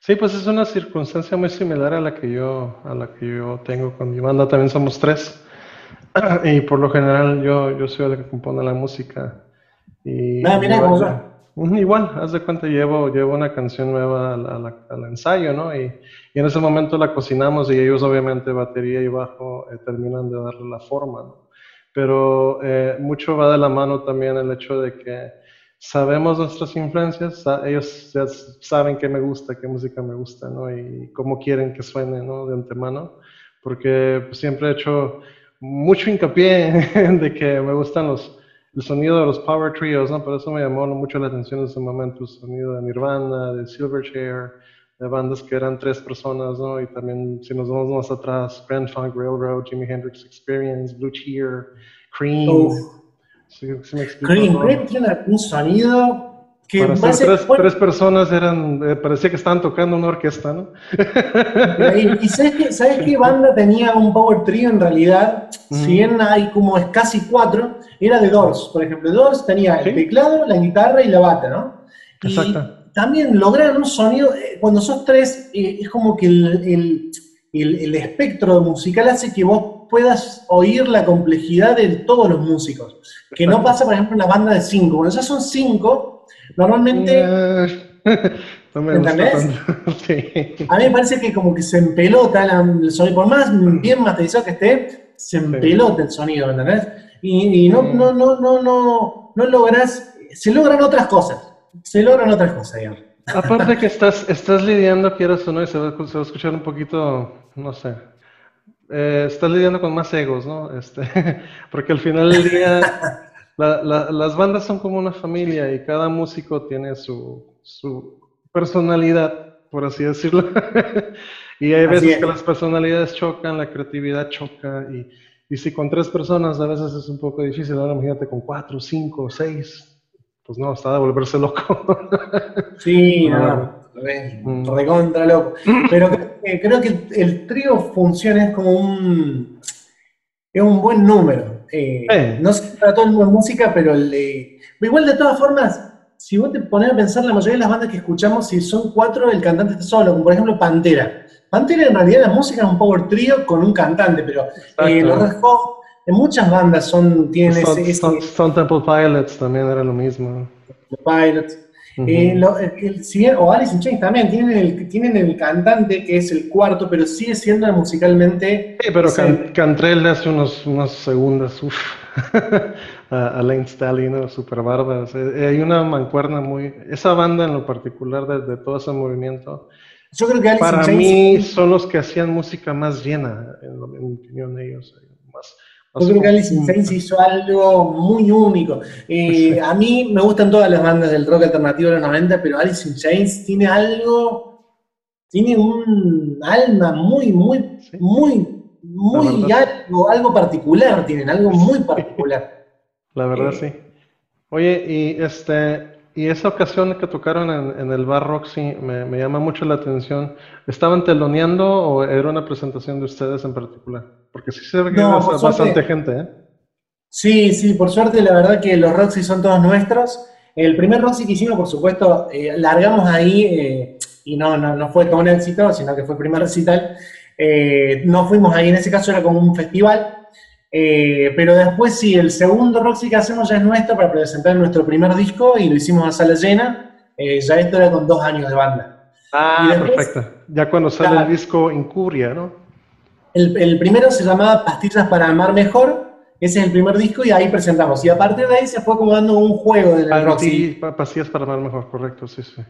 Sí, pues es una circunstancia muy similar a la que yo, a la que yo tengo con mi banda. También somos tres [clears throat] y por lo general yo, yo soy el que compone la música. Y, ah, mira, Igual, haz de cuenta, llevo, llevo una canción nueva al, ensayo, ¿no? Y, en ese momento la cocinamos y ellos obviamente batería y bajo eh, terminan de darle la forma, ¿no? Pero eh, mucho va de la mano también el hecho de que sabemos nuestras influencias, ellos ya saben qué me gusta, qué música me gusta, ¿no? Y cómo quieren que suene, ¿no? De antemano, porque pues, siempre he hecho mucho hincapié [laughs] de que me gustan los el sonido de los power trios, ¿no? Por eso me llamó mucho la atención en ese momento, el sonido de Nirvana, de Silverchair, de bandas que eran tres personas, ¿no? Y también, si nos vamos más atrás, Grand Funk Railroad, Jimi Hendrix Experience, Blue Cheer, Cream. Cream, Cream tiene un sonido para tres, tres, personas eran, eh, parecía que estaban tocando una orquesta, ¿no? y, sabes, qué, banda tenía un power trio en realidad, si bien hay como es casi cuatro, era de Doors, por ejemplo. Doors tenía el teclado, la guitarra y la bata, ¿no? Exacto. Y también lograron un sonido, eh, cuando sos tres, eh, es como que el, el, espectro musical hace que vos puedas oír la complejidad de todos los músicos. Que no pasa, por ejemplo, en una banda de cinco. Cuando ya son cinco, normalmente... [laughs] ¿Me entendés? [laughs] A mí me parece que como que se empelota el sonido, por más bien masterizado que esté, se empelota el sonido, ¿me entendés? Y, no, no, no, no, no, no logras, se logran otras cosas, se logran otras cosas, digamos. Aparte que estás, estás lidiando, quieras o no, y se va, a escuchar un poquito, no sé, eh, estás lidiando con más egos, ¿no? Este, [laughs] porque al final del día las bandas son como una familia y cada músico tiene su, su personalidad, por así decirlo. [laughs] y hay veces que las personalidades chocan, la creatividad choca y, y si con tres personas a veces es un poco difícil, ahora imagínate con cuatro, cinco, seis, pues no, está de volverse loco. sí, [laughs] no, mm. recontra loco. Pero creo que, el trío funciona es como un, es un buen número. Eh, no sé para todo el mundo música, pero el, igual de todas formas, si vos te pones a pensar, la mayoría de las bandas que escuchamos, si son cuatro, el cantante está solo, como por ejemplo Pantera. Pantera en realidad la música es un power trío con un cantante, pero los Red en muchas bandas son, tienen ese, Stone, Temple Pilots también era lo mismo. Pilots. Eh, eh, o Alice in Chains también, tienen el, tienen el cantante que es el cuarto, pero sigue siendo musicalmente... Sí, pero Cantrell hace unos, unas segundas, uff, [laughs] a, Lane Stallion, ¿no? super bárbaras. Eh, hay una mancuerna muy... Esa banda en lo particular de, de todo ese movimiento... Yo creo que Alice Para mí son los que hacían música más llena, en, en mi opinión, ellos. Yo creo que Alice in Chains hizo algo muy único. Eh, [laughs] a mí me gustan todas las bandas del rock alternativo de los 90, pero Alice in Chains tiene algo, tiene un alma muy, muy, muy, muy algo, algo particular, tienen algo muy particular. [laughs] La verdad, sí. Oye, y este, y esa ocasión que tocaron en, el Bar Roxy me, me, llama mucho la atención. ¿Estaban teloneando o era una presentación de ustedes en particular? Porque sí se ve que no, bastante gente, ¿eh? Sí, sí, por suerte la verdad que los Roxy son todos nuestros. El primer Roxy que hicimos, por supuesto, eh, largamos ahí eh, y no, no, no, fue como un éxito, sino que fue el primer recital. Eh, no fuimos ahí, en ese caso era como un festival. Eh, pero después sí, el segundo Roxy que hacemos ya es nuestro para presentar nuestro primer disco y lo hicimos a sala llena. Eh, ya esto era con dos años de banda. Ah, perfecto. Ya cuando sale el disco Incuria, ¿no? El, primero se llamaba Pastillas para amar mejor. Ese es el primer disco y ahí presentamos. Y a partir de ahí se fue como dando un juego del Roxy. Pastillas para amar mejor, correcto, sí, sí.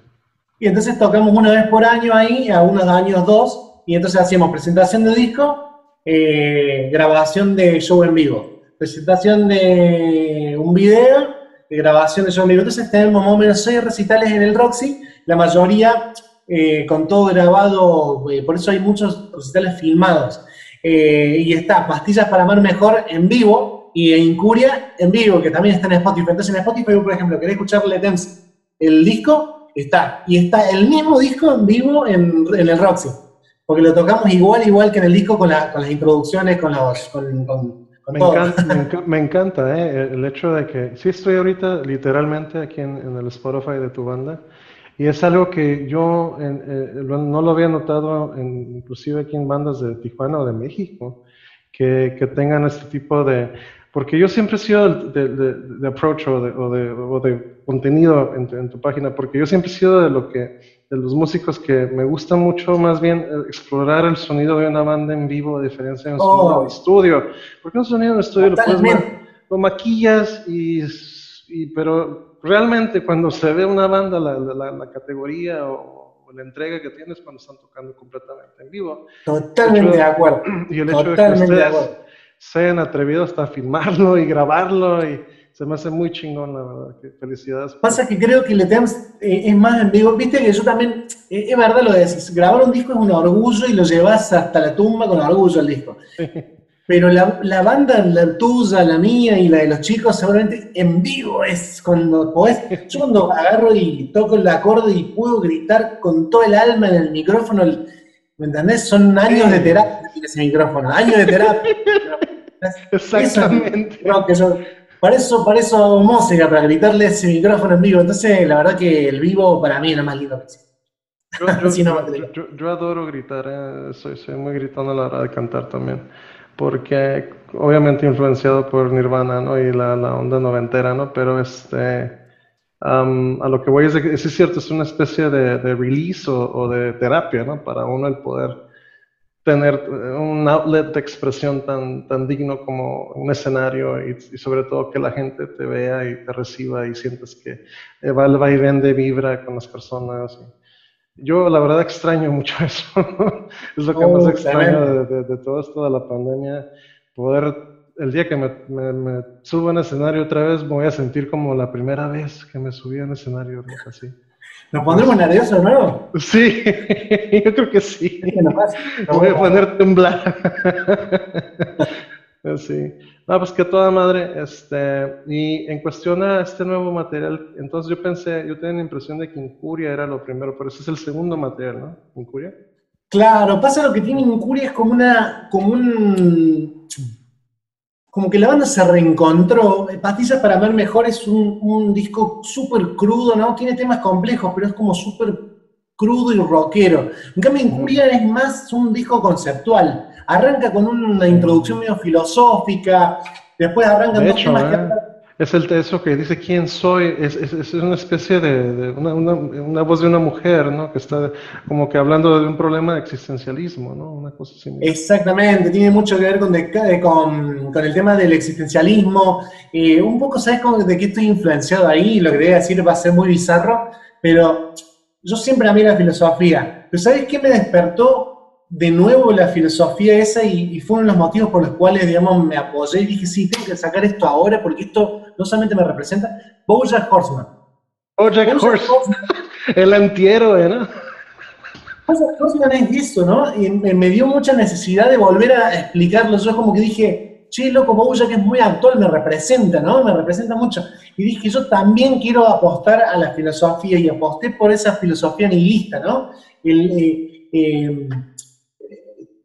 Y entonces tocamos una vez por año ahí, a unos años dos, y entonces hacíamos presentación de disco eh, grabación de show en vivo, presentación de un video, de grabación de show en vivo. Entonces tenemos más o menos seis recitales en el Roxy, la mayoría eh, con todo grabado, eh, por eso hay muchos recitales filmados. Y está Pastillas para Amar Mejor en vivo y Incuria en vivo, que también está en Spotify. Entonces en Spotify, por ejemplo, querés escuchar Letens el disco, está. Y está el mismo disco en vivo en, en el Roxy porque lo tocamos igual, igual que en el disco con, las introducciones, con los... Con, me, Encanta, [laughs] me, encanta, eh, el hecho de que sí estoy ahorita literalmente aquí en, el Spotify de tu banda y es algo que yo eh, no lo había notado en, inclusive aquí en bandas de Tijuana o de México que, que tengan este tipo de porque yo siempre he sido de, de, approach o de, o de, contenido en en tu, página porque yo siempre he sido de lo que de los músicos que me gusta mucho más bien eh, explorar el sonido de una banda en vivo a diferencia de un sonido de oh. estudio. Porque un sonido de estudio lo puedes lo maquillas y, pero realmente cuando se ve una banda la, la, categoría o, la entrega que tienes cuando están tocando completamente en vivo. Totalmente de, acuerdo. [clears throat] Y el hecho de que ustedes se hayan atrevido hasta filmarlo y grabarlo y se me hace muy chingón, la verdad. Que felicidades. Pasa que creo que le tenemos, eh, es más en vivo. Viste que yo también, eh, es verdad lo decís, grabar un disco es un orgullo y lo llevas hasta la tumba con orgullo el disco. Pero la, la, banda, la tuya, la mía y la de los chicos, seguramente en vivo es cuando podés. Yo cuando agarro y toco el acorde y puedo gritar con todo el alma en el micrófono, ¿me entendés? Son años de terapia ese micrófono, años de terapia. [laughs] Exactamente. Eso, que yo, para eso, para eso música, para gritarle ese micrófono en vivo. Entonces, la verdad que el vivo para mí es lo más lindo que existe. Yo, [laughs] adoro gritar, eh, soy, soy muy gritón a la hora de cantar también, porque obviamente influenciado por Nirvana, ¿no? Y la, la onda noventera, ¿no? Pero este, a lo que voy es, es, cierto, es una especie de, de release o, de terapia, ¿no? Para uno el poder tener un outlet de expresión tan, tan digno como un escenario y, sobre todo que la gente te vea y te reciba y sientes que va el vaivén vibra con las personas. Yo la verdad extraño mucho [laughs] eso, es lo que más oh, extraño de, de, todo esto de la pandemia, poder, el día que me, me, me, subo en escenario otra vez, me voy a sentir como la primera vez que me subí en escenario, así. ¿Nos pondremos nerviosos de nuevo? Sí, [laughs] yo creo que sí. Me voy a poner temblar. [laughs] sí. No, pues que toda madre, este, y en cuestión a este nuevo material, entonces yo pensé, yo tenía la impresión de que Incuria era lo primero, pero ese es el segundo material, ¿no? Incuria. Claro, pasa lo que tiene Incuria es como una, como un como que la banda se reencontró. Pastillas para ver mejor es un, disco súper crudo, ¿no? Tiene temas complejos, pero es como súper crudo y rockero. En cambio, Incuria es más un disco conceptual. Arranca con una introducción medio filosófica, después arranca temas que ¿eh? es el eso que dice quién soy, es, es, una especie de, una, una, una, voz de una mujer, ¿no? Que está como que hablando de un problema de existencialismo, ¿no? Una cosa similar. Exactamente, tiene mucho que ver con, con, con el tema del existencialismo. Eh, un poco, ¿sabes de qué estoy influenciado ahí? Lo que voy a decir va a ser muy bizarro, pero yo siempre amé la filosofía. Pero ¿sabes qué me despertó de nuevo la filosofía esa y, fueron los motivos por los cuales, digamos, me apoyé y dije, sí, tengo que sacar esto ahora porque esto no solamente me representa. Bojack Horseman. Bojack, Horseman. El antihéroe, ¿no? Bojack Horseman es eso, ¿no? Y me dio mucha necesidad de volver a explicarlo. Yo como que dije, che, loco, Bojack es muy actual, me representa, ¿no? Me representa mucho. Y dije, yo también quiero apostar a la filosofía y aposté por esa filosofía nihilista, ¿no? El, eh, eh,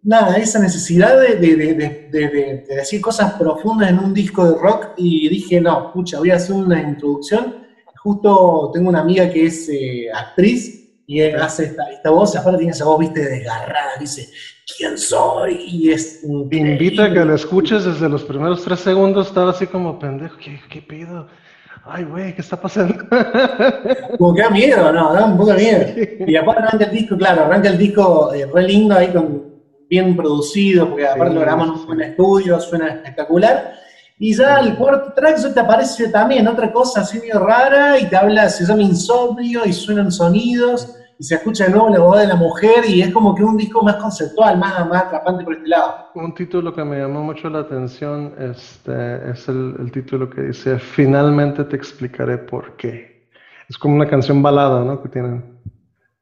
nada, esa necesidad de, decir cosas profundas en un disco de rock y dije, no, escucha, voy a hacer una introducción. Justo tengo una amiga que es eh, actriz y hace esta, esta voz, aparte tiene esa voz, viste, desgarrada, dice, ¿quién soy? Y es... Te invita a que la escuches desde los primeros tres segundos, estaba así como pendejo, ¿qué, qué pido? Ay, güey, ¿qué está pasando? [laughs] Como que da miedo, ¿no? Da un poco de miedo. Y aparte arranca el disco, claro, arranca el disco eh, re lindo ahí con bien producido, porque aparte lo grabamos en un buen estudio, suena espectacular. Y ya el cuarto track te aparece también otra cosa así medio rara y te habla, se llama Insomnio y suenan sonidos y se escucha de nuevo la voz de la mujer y es como que un disco más conceptual, más, más atrapante por este lado. Un título que me llamó mucho la atención este, es el, el título que dice Finalmente te explicaré por qué. Es como una canción balada, ¿no? Que tienen.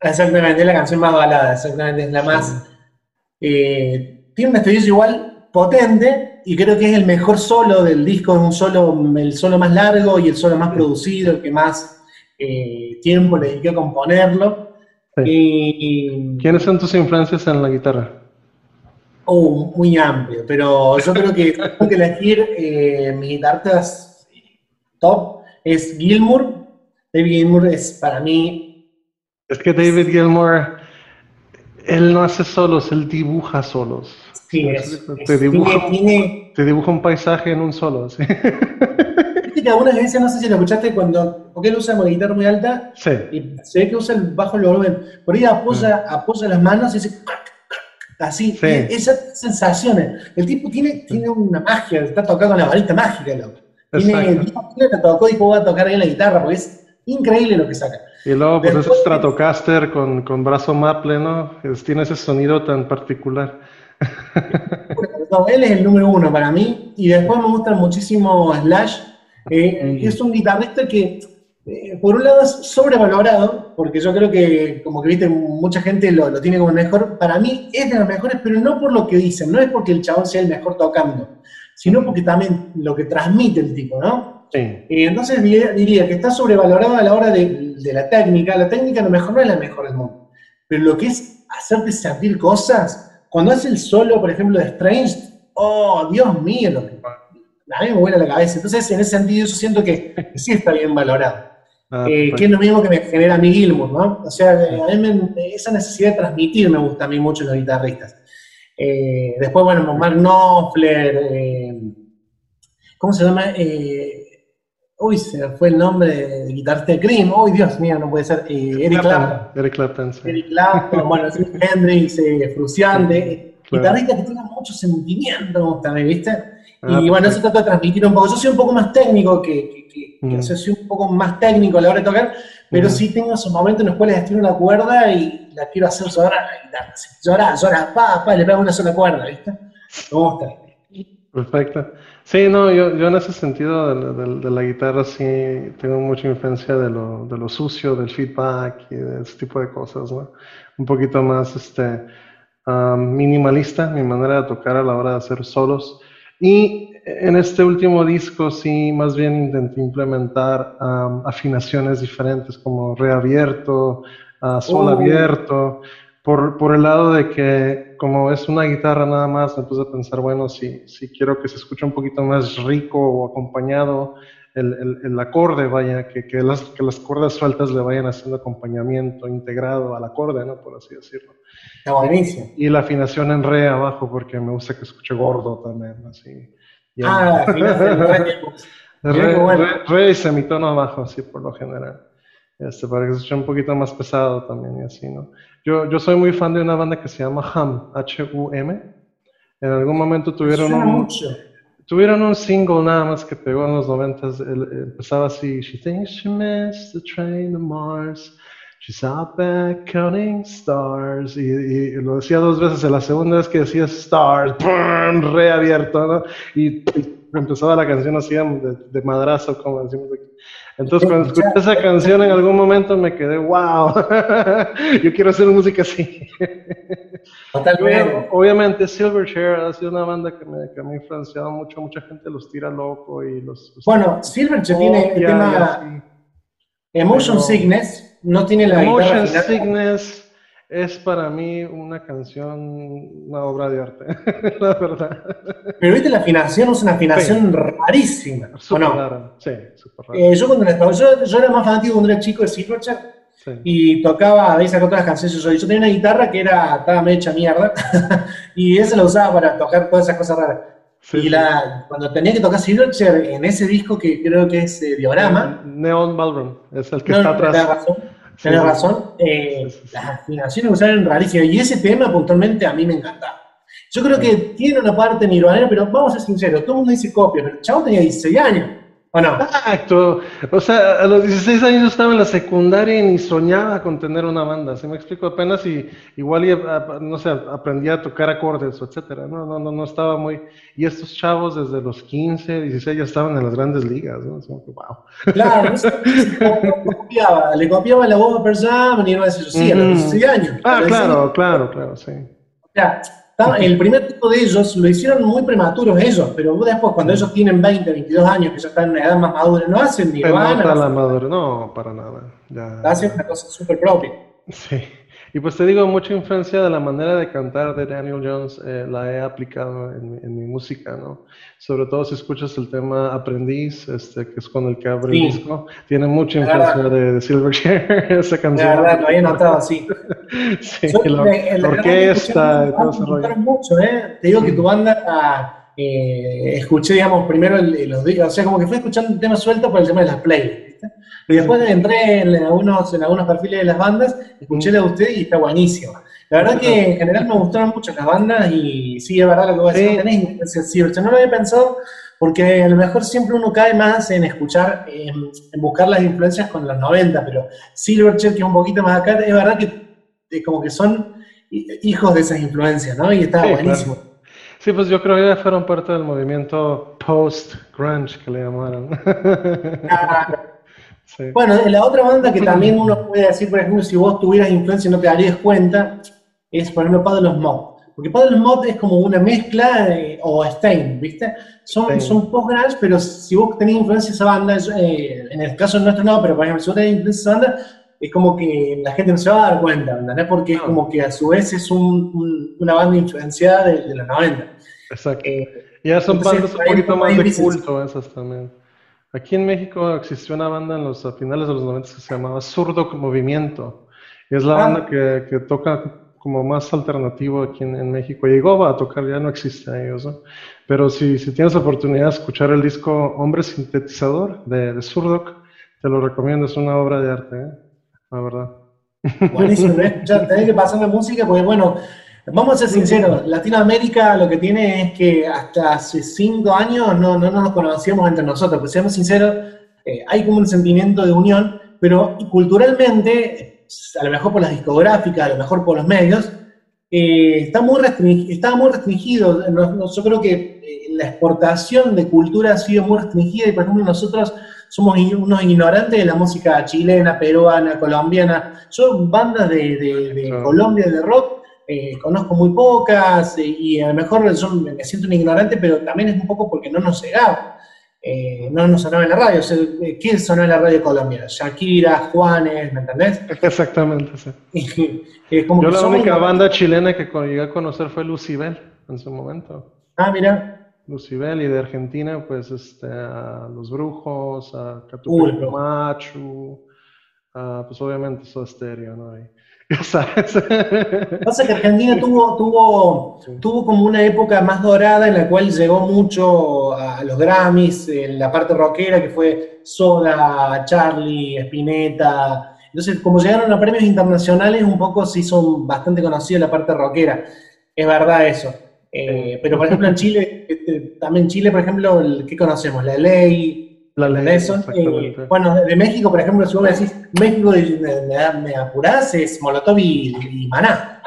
Exactamente, es la canción más balada, exactamente, es la más eh, tiene un estudio igual potente y creo que es el mejor solo del disco, es un solo, el solo más largo y el solo más producido, el que más eh, tiempo le dediqué a componerlo. ¿Quiénes son tus influencias en la guitarra? Oh, muy amplio, pero yo creo que [laughs] tengo que elegir eh, mis guitarras top es Gilmour. David Gilmour es para mí. Es que David Gilmour él no hace solos, él dibuja solos. Sí, es, te, dibuja, te dibuja un paisaje en un solo. ¿sí? Que algunas veces, no sé si lo escuchaste, cuando, porque él usa una guitarra muy alta sí. y se ve que usa el bajo el volumen. Por ahí apoya, apoya las manos y dice así, sí. esas sensaciones. El tipo tiene, tiene una magia, está tocando la varita mágica, loco. Tiene, tiene, tocó y voy a tocar ahí la guitarra, porque es increíble lo que saca. Y luego, pues ese Stratocaster con, con brazo maple, ¿no? tiene ese sonido tan particular. [laughs] él es el número uno para mí. Y después me gusta muchísimo Slash. Eh, es un guitarrista que, eh, por un lado, es sobrevalorado, porque yo creo que, como que viste, mucha gente lo, lo, tiene como mejor. Para mí es de los mejores, pero no por lo que dicen, no es porque el chabón sea el mejor tocando, sino porque también lo que transmite el tipo, ¿no? Sí. entonces diría que está sobrevalorado a la hora de, la técnica. La técnica a lo mejor no es la mejor del mundo, pero lo que es hacerte sentir cosas, cuando hace el solo, por ejemplo, de Strange, oh, Dios mío, a mí me vuela la cabeza. Entonces, en ese sentido, yo siento que [laughs] sí está bien valorado. Ah, que es lo mismo que me genera a mí Gilmour, ¿no? O sea, a mí esa necesidad de transmitir me gusta a mí mucho en los guitarristas. después, bueno, Mark Knopfler, ¿cómo se llama? Uy, se fue el nombre de guitarrista de Cream. Uy, Dios mío, no puede ser. Eh, Eric Clapton. Eric Clapton, sí. Eric Clapton, bueno, Hendrix, eh, Fruciante. Guitarrista que tiene mucho sentimiento también, ¿viste? Ah, y bueno, eso trata de transmitir un poco. Yo soy un poco más técnico que, que, que, soy un poco más técnico a la hora de tocar, pero sí tengo esos momentos en los cuales estiro una cuerda y la quiero hacer llorar la guitarra. Llorar, llorar, pa, pa, le pego una sola cuerda, ¿viste? Me gusta. Perfecto. Sí, no, yo, yo en ese sentido de, la guitarra sí tengo mucha influencia de lo, de lo sucio, del feedback y de ese tipo de cosas, ¿no? Un poquito más este, minimalista mi manera de tocar a la hora de hacer solos. Y en este último disco sí, más bien intenté implementar afinaciones diferentes como reabierto, uh, sol oh. abierto por, por, el lado de que como es una guitarra nada más, me puse a pensar, bueno, si, si quiero que se escuche un poquito más rico o acompañado el, el, el acorde, vaya, que, que, las, que las cuerdas sueltas le vayan haciendo acompañamiento integrado al acorde, ¿no? Por así decirlo. Está buenísimo. Y la afinación en re abajo, porque me gusta que escuche gordo también, así. ah, la afinación en re. [laughs] Re, re, re, y semitono abajo, así por lo general. Este, para que se escuche un poquito más pesado también y así, ¿no? Yo, yo soy muy fan de una banda que se llama Hum, H-U-M. En algún momento tuvieron un, tuvieron un single nada más que pegó en los noventas. Empezaba así, She thinks she missed the train to Mars. She's out back counting stars. Y, lo decía dos veces. En la segunda vez que decía stars, ¡pum! reabierto, ¿no? Y, empezaba la canción así de, de madrazo, como decimos aquí. Entonces, cuando escuché esa canción en algún momento me quedé, wow, [laughs] yo quiero hacer música así. Totalmente. Obviamente, Silverchair ha sido una banda que me, que me, ha influenciado mucho, mucha gente los tira loco y los... bueno, Silverchair tiene el tema Emotion Sickness, no tiene la Emotion Sickness es para mí una canción, una obra de arte, [laughs] la verdad. Pero viste, la afinación es una afinación rarísima. Súper no? sí, súper rara. Eh, yo, cuando yo, yo, era más fanático cuando era chico de Silverchair y tocaba, a veces otras canciones. Yo, yo tenía una guitarra que era, estaba medio hecha mierda [laughs] y esa la usaba para tocar todas esas cosas raras. y la, cuando tenía que tocar Silverchair en ese disco que creo que es eh, Diorama. Neon Ballroom, es el que está atrás. Tienes razón. Eh, las afinaciones usaron rarísimas. Y ese tema puntualmente a mí me encantaba. Yo creo que tiene una parte nirvanera, pero vamos a ser sinceros, todo el mundo dice copia, pero el chavo tenía 16 años. Exacto. O sea, a los 16 años yo estaba en la secundaria y ni soñaba con tener una banda. Se me explico apenas y igual, y, no sé, aprendía a tocar acordes, etcétera. No, no, no, no estaba muy. Y estos chavos desde los 15, 16 ya estaban en las grandes ligas, ¿no? wow. Claro, le copiaba, le copiaba la voz a Persam y iba a decir, sí, a los 16 años. Ah, claro, claro, claro, sí. O sea, el primer tipo de ellos lo hicieron muy prematuros ellos, pero después cuando ellos tienen 20, 22 años, que ya están en una edad más madura, no hacen ni van. No, madura, no, para nada. Ya, hacen una cosa súper propia. Sí. Y pues te digo, mucha influencia de la manera de cantar de Daniel Jones eh, la he aplicado en, en, mi música, ¿no? Sobre todo si escuchas el tema Aprendiz, este, que es con el que abre el disco, tiene mucha influencia de, de Silverchair, [laughs] esa canción. La verdad, lo había notado así. sí, [laughs] la, orquesta y todo ese rollo. mucho, ¿eh? Te digo que tu banda, eh, escuché, digamos, primero los días, o sea, como que fui escuchando temas sueltos por el tema de las playlists. Y después entré en algunos, en algunos perfiles de las bandas, escuché la de usted y está buenísimo. La verdad que en general me gustaron mucho las bandas y sí, es verdad lo que voy a decir, tenés influencia no lo había pensado porque a lo mejor siempre uno cae más en escuchar, en, buscar las influencias con los 90, pero Silverchair, que es un poquito más acá, es verdad que como que son hijos de esas influencias, ¿no? Y está buenísimo. Sí, pues yo creo que ya fueron parte del movimiento post-grunge que le llamaron. Bueno, la otra banda que también uno puede decir, por ejemplo, si vos tuvieras influencia y no te darías cuenta, es, por ejemplo, Paddle Mob. Porque Paddle Mob es como una mezcla, o Stein, ¿viste? Son, son post-grunge, pero si vos tenés influencia de esa banda, eh, en el caso nuestro no, pero por ejemplo, si vos tenés influencia de esa banda, es como que la gente no se va a dar cuenta, ¿verdad? Porque es como que a su vez es un, una banda influenciada de, de los 90. Exacto. Eh, ya son bandas un poquito más de culto esas también. Aquí en México existió una banda en los finales de los 90 que se llamaba Zurdo Movimiento. Y es la ah. banda que, que, toca como más alternativo aquí en, México. Llegó a tocar, ya no existe ellos, ¿no? Pero si, si tienes la oportunidad de escuchar el disco Hombre Sintetizador de, de te lo recomiendo, es una obra de arte, ¿eh? la verdad. Buenísimo, ¿eh? [laughs] tenés que pasarme música porque, bueno, vamos a ser sinceros, Latinoamérica lo que tiene es que hasta hace cinco años no, no nos conocíamos entre nosotros, pues seamos sinceros, eh, hay como un sentimiento de unión, pero culturalmente, a lo mejor por las discográficas, a lo mejor por los medios, eh, está, muy está muy restringido. yo creo que eh, la exportación de cultura ha sido muy restringida y, por ejemplo, nosotros somos unos ignorantes de la música chilena, peruana, colombiana. Yo bandas de, Colombia, de rock, eh, conozco muy pocas y a lo mejor yo me siento un ignorante, pero también es un poco porque no nos llegaba. Eh, no nos sonaba en la radio. O ¿Quién sonó en la radio Colombia? Shakira, Juanes, ¿me entendés? Exactamente, sí. [laughs] Yo la única banda chilena que llegué a conocer fue Lucibel en su momento. Ah, mira. Lucibel y de Argentina, pues este, a Los Brujos, a Catupecu Machu, pues obviamente Soda Stereo, ¿no? [laughs] ya sabes. Pasa que Argentina tuvo, tuvo, tuvo como una época más dorada en la cual llegó mucho a los Grammys, en la parte rockera, que fue Soda, Charlie, Spinetta. Entonces, como llegaron a premios internacionales, un poco se hizo bastante conocido la parte rockera. Es verdad eso. Eh, pero, por ejemplo, en Chile, este, también Chile, por ejemplo, ¿qué conocemos? La ley. La ley. Eh, bueno, de México, por ejemplo, si vos me decís, México, me, me apurás, es Molotov y, Maná.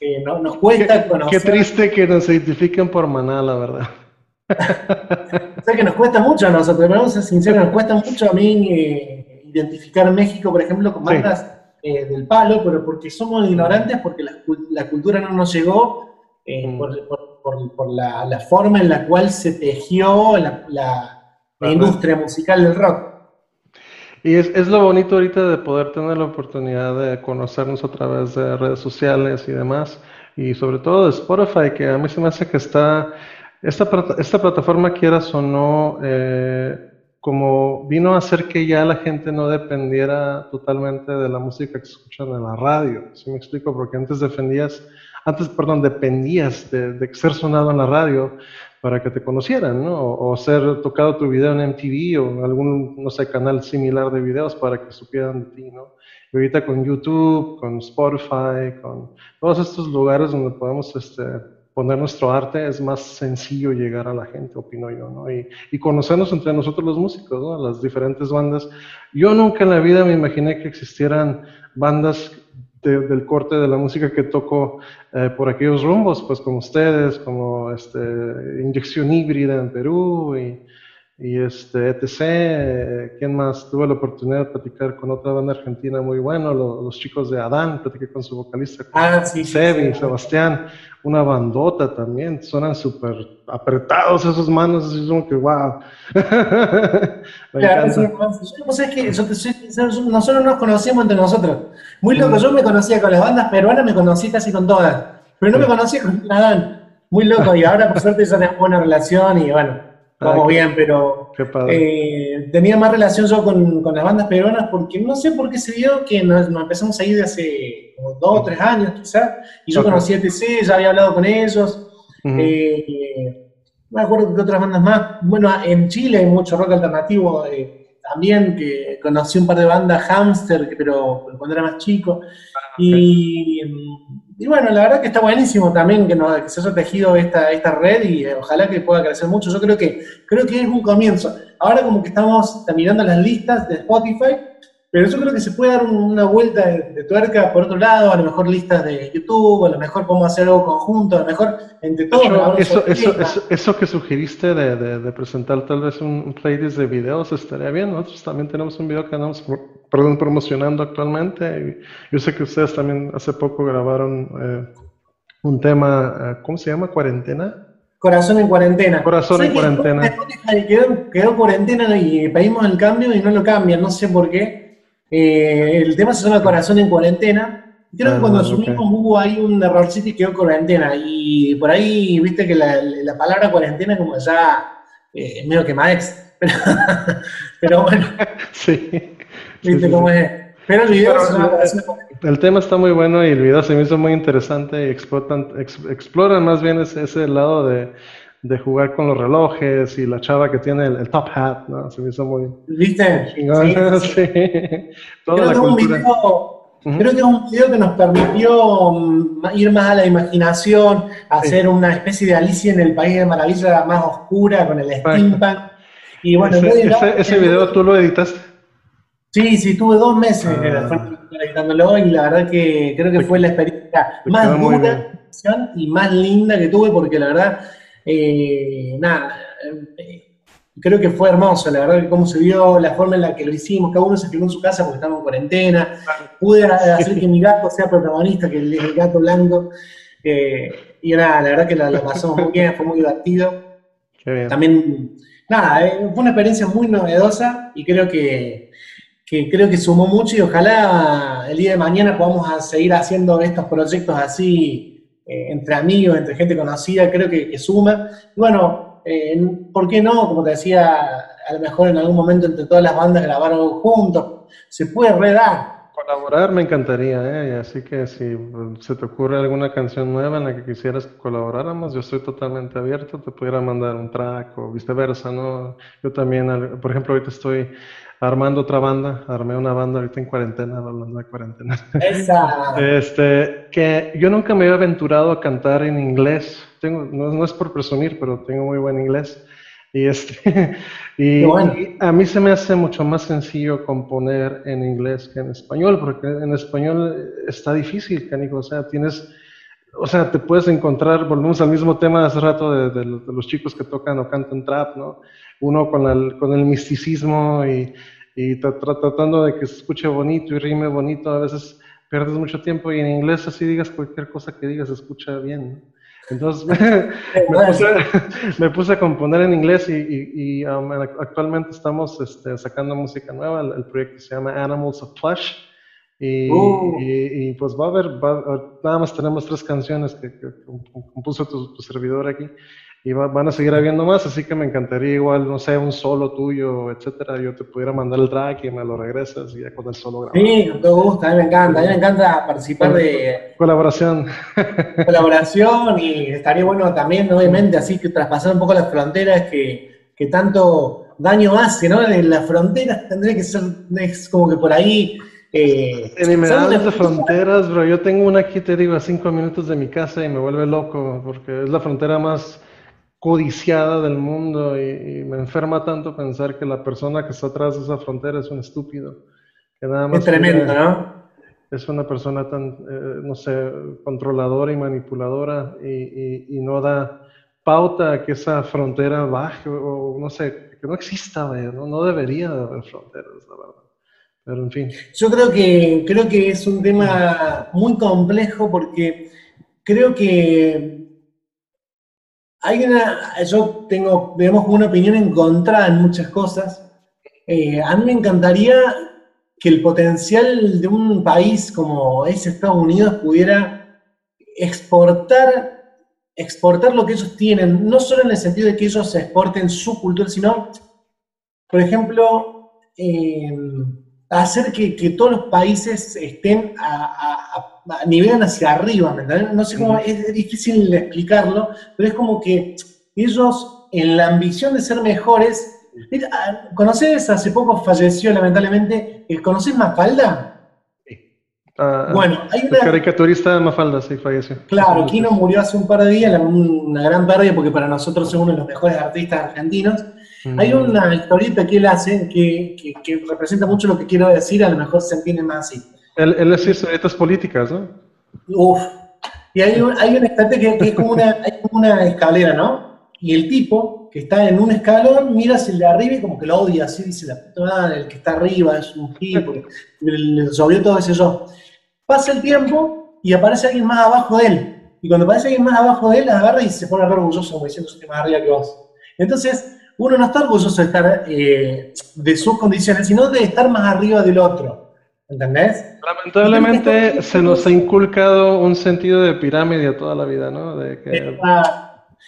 Eh, no, nos cuesta qué, conocer. Qué triste que nos identifiquen por Maná, la verdad. [laughs] o sea que nos cuesta mucho a nosotros, pero vamos a ser sinceros, nos cuesta mucho a mí identificar México, por ejemplo, con bandas del palo, pero porque somos ignorantes, porque la, la cultura no nos llegó eh, mm. por, la, forma en la cual se tejió la, industria musical del rock. Y es, lo bonito ahorita de poder tener la oportunidad de conocernos a través de redes sociales y demás, y sobre todo de Spotify, que a mí se me hace que está, esta, esta plataforma quieras o no, eh, como vino a hacer que ya la gente no dependiera totalmente de la música que escuchan en la radio, ¿sí me explico? Porque antes defendías antes, perdón, dependías de, ser sonado en la radio para que te conocieran, ¿no? O, ser tocado tu video en MTV o en algún, no sé, canal similar de videos para que supieran de ti, ¿no? Y ahorita con YouTube, con Spotify, con todos estos lugares donde podemos este, poner nuestro arte, es más sencillo llegar a la gente, opino yo, ¿no? Y, y conocernos entre nosotros los músicos, ¿no? Las diferentes bandas. Yo nunca en la vida me imaginé que existieran bandas del corte de la música que toco eh, por aquellos rumbos, pues como ustedes, como este, Inyección Híbrida en Perú y, y este, etc. ¿Quién más? Tuve la oportunidad de platicar con otra banda argentina muy buena, los, chicos de Adán, platiqué con su vocalista, ah, sí, Sebi, Sebastián, una bandota también, suenan súper apretados esos manos, es como que wow. [laughs] claro, pues es que nosotros nos conocíamos entre nosotros. Muy loco, yo me conocía con las bandas peruanas, me conocí casi con todas, pero no me conocía con Adán. Muy loco, y ahora por suerte ya tenemos buena relación y bueno vamos bien, pero eh, tenía más relación yo con, con, las bandas peruanas porque no sé por qué se dio que nos, empezamos a ir de hace como dos o tres años quizás, y yo conocí a TC, ya había hablado con ellos, eh, no me acuerdo de otras bandas más, bueno, en Chile hay mucho rock alternativo eh, también, que conocí un par de bandas, Hamster, pero cuando era más chico, ah, y y bueno, la verdad que está buenísimo también que, nos, que se haya tejido esta, esta red y eh, ojalá que pueda crecer mucho. Yo creo que, creo que es un comienzo. Ahora como que estamos mirando las listas de Spotify, pero yo creo que se puede dar una vuelta de, tuerca por otro lado, a lo mejor listas de YouTube, a lo mejor podemos hacer algo conjunto, a lo mejor entre todos. Eso, eso, eso, eso, que sugeriste de, de, presentar tal vez un, playlist de videos estaría bien. Nosotros también tenemos un video que andamos perdón, promocionando actualmente. Yo sé que ustedes también hace poco grabaron eh, un tema, eh, ¿cómo se llama? ¿Cuarentena? Corazón en cuarentena. Corazón en cuarentena. Quedó, quedó cuarentena y pedimos el cambio y no lo cambian, no sé por qué. Eh, el tema se llama Corazón en Cuarentena. Creo que ah, cuando asumimos hubo ahí un errorcito y quedó cuarentena. Y por ahí, viste que la, palabra cuarentena como ya eh, medio que Maex. [laughs] Pero, pero bueno. [laughs] sí. ¿Viste cómo es? Pero el video el, tema está muy bueno y el video se me hizo muy interesante y explotan, exploran más bien ese, ese lado de, de, jugar con los relojes y la chava que tiene el, top hat, ¿no? Se me hizo muy... ¿Viste? [laughs] Sí, sí. Toda la cultura. Creo que es un video que nos permitió mm, ir más a la imaginación, hacer una especie de Alicia en el País de Maravilla más oscura con el steampunk. Y bueno, ese, ese, video tú lo editaste. Sí, sí, tuve dos meses ah. editándolo y la verdad que creo que fue la experiencia más dura y más linda que tuve porque la verdad, eh, nada, eh, creo que fue hermoso, la verdad, que cómo se vio, la forma en la que lo hicimos, cada uno se filmó en su casa porque estamos en cuarentena, pude hacer que mi gato sea protagonista, que el, el gato blanco, eh, y nada, la verdad que la, pasamos muy bien, fue muy divertido. También, nada, eh, fue una experiencia muy novedosa y creo que, que, creo que sumó mucho y ojalá el día de mañana podamos seguir haciendo estos proyectos así eh, entre amigos, entre gente conocida, creo que, que suma. Bueno, eh, ¿por qué no? Como te decía, a lo mejor en algún momento entre todas las bandas grabar algo juntos, se puede redar. Colaborar me encantaría, ¿eh? así que si se te ocurre alguna canción nueva en la que quisieras que colaboráramos, yo estoy totalmente abierto, te pudiera mandar un track o viceversa, ¿no? Yo también, por ejemplo, ahorita estoy armando otra banda, armé una banda ahorita en cuarentena, hablando de cuarentena. Esa. [laughs] Este, que yo nunca me había aventurado a cantar en inglés, tengo, no, es por presumir, pero tengo muy buen inglés. Y, este, [laughs] y, a mí se me hace mucho más sencillo componer en inglés que en español, porque en español está difícil, canico, o sea, tienes... O sea, te puedes encontrar, volvemos al mismo tema de hace rato de, de los chicos que tocan o cantan trap, ¿no? uno con el, con el misticismo y, y tratando de que se escuche bonito y rime bonito, a veces pierdes mucho tiempo y en inglés así digas cualquier cosa que digas se escucha bien. Entonces [laughs] [laughs] me, puse, a componer en inglés y, y, um, actualmente estamos este, sacando música nueva, el, proyecto se llama Animals of Plush. Y, uh. y, pues va a haber, nada más tenemos tres canciones que, compuso tu, tu, servidor aquí y van a seguir habiendo más, así que me encantaría igual, no sé, un solo tuyo, etcétera, yo te pudiera mandar el track y me lo regresas y ya con el solo grabado. Sí, con todo gusto, a mí me encanta, a mí me encanta participar de... Colaboración. [laughs] Colaboración y estaría bueno también, obviamente, así que traspasar un poco las fronteras que, que tanto daño hace, ¿no? En las fronteras tendría que ser, es como que por ahí... Eh, ni me hablas de fronteras, bro. Yo tengo una aquí, te digo, a cinco minutos de mi casa y me vuelve loco porque es la frontera más codiciada del mundo y, me enferma tanto pensar que la persona que está atrás de esa frontera es un estúpido. Que nada más es tremendo, ¿no? Es una persona tan, eh, no sé, controladora y manipuladora y, y, no da pauta a que esa frontera baje o, no sé, que no exista, ¿no? no debería haber fronteras, la verdad. Yo creo que, creo que es un tema muy complejo porque creo que hay una, yo tengo, digamos, una opinión encontrada en muchas cosas. Eh, a mí me encantaría que el potencial de un país como es Estados Unidos pudiera exportar, exportar lo que ellos tienen, no solo en el sentido de que ellos exporten su cultura, sino, por ejemplo, eh, hacer que, todos los países estén a a nivel hacia arriba, No sé cómo, es difícil explicarlo, pero es como que ellos, en la ambición de ser mejores, ah, ¿conoces? Hace poco falleció lamentablemente, ¿conoces Mafalda? Ah, bueno, hay una... El caricaturista Mafalda, sí, falleció. Claro, Kino murió hace un par de días, una gran pérdida porque para nosotros es uno de los mejores artistas argentinos. Hay una historieta que él hace que, que, representa mucho lo que quiero decir, a lo mejor se entiende más así. Él, él es historietas políticas, ¿no? Uf. Y hay un, hay un que, que, es como una, una escalera, ¿no? Y el tipo que está en un escalón mira hacia el de arriba y como que lo odia, así dice la puta el que está arriba es un tipo, [laughs] sobró todo ese yo. Pasa el tiempo y aparece alguien más abajo de él. Y cuando aparece alguien más abajo de él, agarra y se pone a orgulloso, como diciendo, soy más arriba que vos. Entonces, uno no está orgulloso de estar eh, de sus condiciones, sino de estar más arriba del otro. ¿Entendés? Lamentablemente se nos ha inculcado un sentido de pirámide toda la vida, ¿no? De que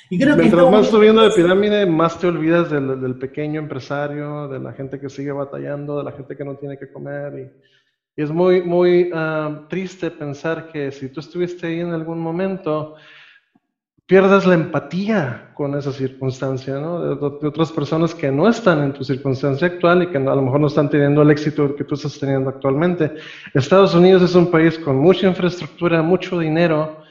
Y creo Mientras más subiendo de pirámide, más te olvidas del, pequeño empresario, de la gente que sigue batallando, de la gente que no tiene que comer. Y, es muy, muy ah, triste pensar que si tú estuviste ahí en algún momento, pierdas la empatía con esa circunstancia, ¿no? De, otras personas que no están en tu circunstancia actual y que a lo mejor no están teniendo el éxito que tú estás teniendo actualmente. Estados Unidos es un país con mucha infraestructura, mucho dinero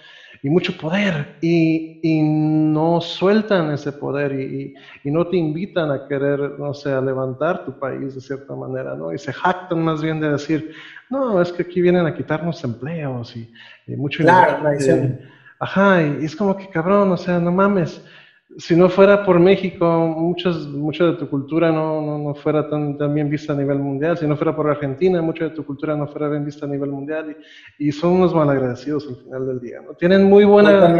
y mucho poder y, y no sueltan ese poder y, y, no te invitan a querer, no sé, a levantar tu país de cierta manera, ¿no? Y se jactan más bien de decir, no, es que aquí vienen a quitarnos empleos y, mucho claro, Ajá, y es como que cabrón, o sea, no mames. Si no fuera por México, muchos, mucho de tu cultura no, no, no fuera tan, tan, bien vista a nivel mundial. Si no fuera por Argentina, mucho de tu cultura no fuera bien vista a nivel mundial. Y, y son unos malagradecidos al final del día. ¿no? Tienen muy buena